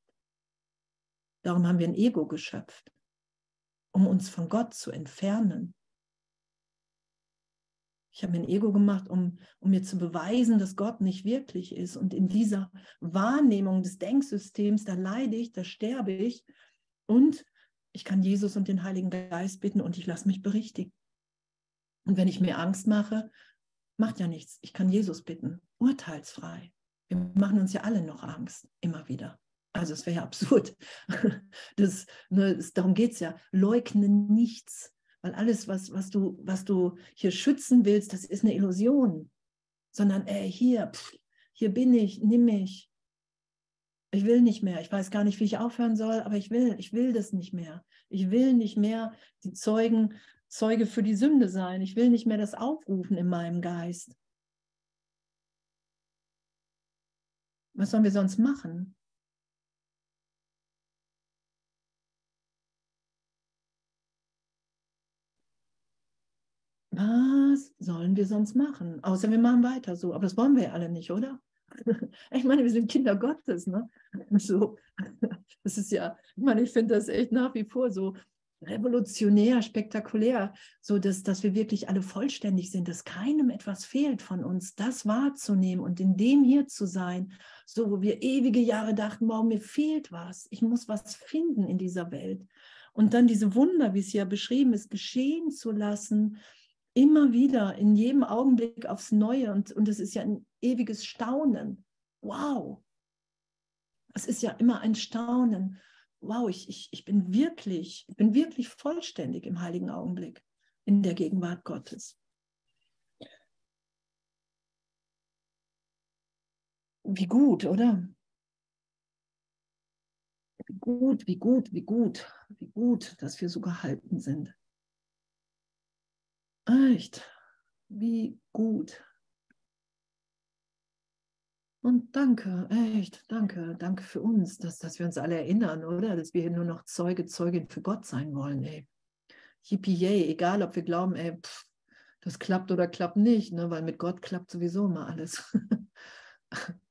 Darum haben wir ein Ego geschöpft, um uns von Gott zu entfernen. Ich habe mir ein Ego gemacht, um, um mir zu beweisen, dass Gott nicht wirklich ist. Und in dieser Wahrnehmung des Denksystems, da leide ich, da sterbe ich. Und ich kann Jesus und den Heiligen Geist bitten und ich lasse mich berichtigen. Und wenn ich mir Angst mache, macht ja nichts. Ich kann Jesus bitten, urteilsfrei. Wir machen uns ja alle noch Angst, immer wieder. Also es wäre ja absurd. Das, ne, das, darum geht es ja. Leugne nichts. Weil alles, was, was, du, was du hier schützen willst, das ist eine Illusion. Sondern, ey, hier, pff, hier bin ich, nimm mich. Ich will nicht mehr. Ich weiß gar nicht, wie ich aufhören soll, aber ich will, ich will das nicht mehr. Ich will nicht mehr die Zeugen, Zeuge für die Sünde sein. Ich will nicht mehr das aufrufen in meinem Geist. Was sollen wir sonst machen? Was sollen wir sonst machen? Außer wir machen weiter so. Aber das wollen wir ja alle nicht, oder? Ich meine, wir sind Kinder Gottes, ne? So, das ist ja, ich meine, ich finde das echt nach wie vor so revolutionär, spektakulär, so dass, dass wir wirklich alle vollständig sind, dass keinem etwas fehlt von uns, das wahrzunehmen und in dem hier zu sein, so wo wir ewige Jahre dachten, wow, mir fehlt was, ich muss was finden in dieser Welt. Und dann diese Wunder, wie es ja beschrieben ist, geschehen zu lassen, immer wieder, in jedem Augenblick aufs Neue. Und, und es ist ja ein ewiges Staunen. Wow. Es ist ja immer ein Staunen. Wow, ich, ich, ich bin wirklich, ich bin wirklich vollständig im heiligen Augenblick, in der Gegenwart Gottes. Wie gut, oder? Wie gut, wie gut, wie gut, wie gut, dass wir so gehalten sind. Echt, wie gut. Und danke, echt, danke, danke für uns, dass, dass wir uns alle erinnern, oder? Dass wir nur noch Zeuge, Zeugin für Gott sein wollen, ey. Yippie, yay, egal ob wir glauben, ey, pff, das klappt oder klappt nicht, ne? weil mit Gott klappt sowieso immer alles.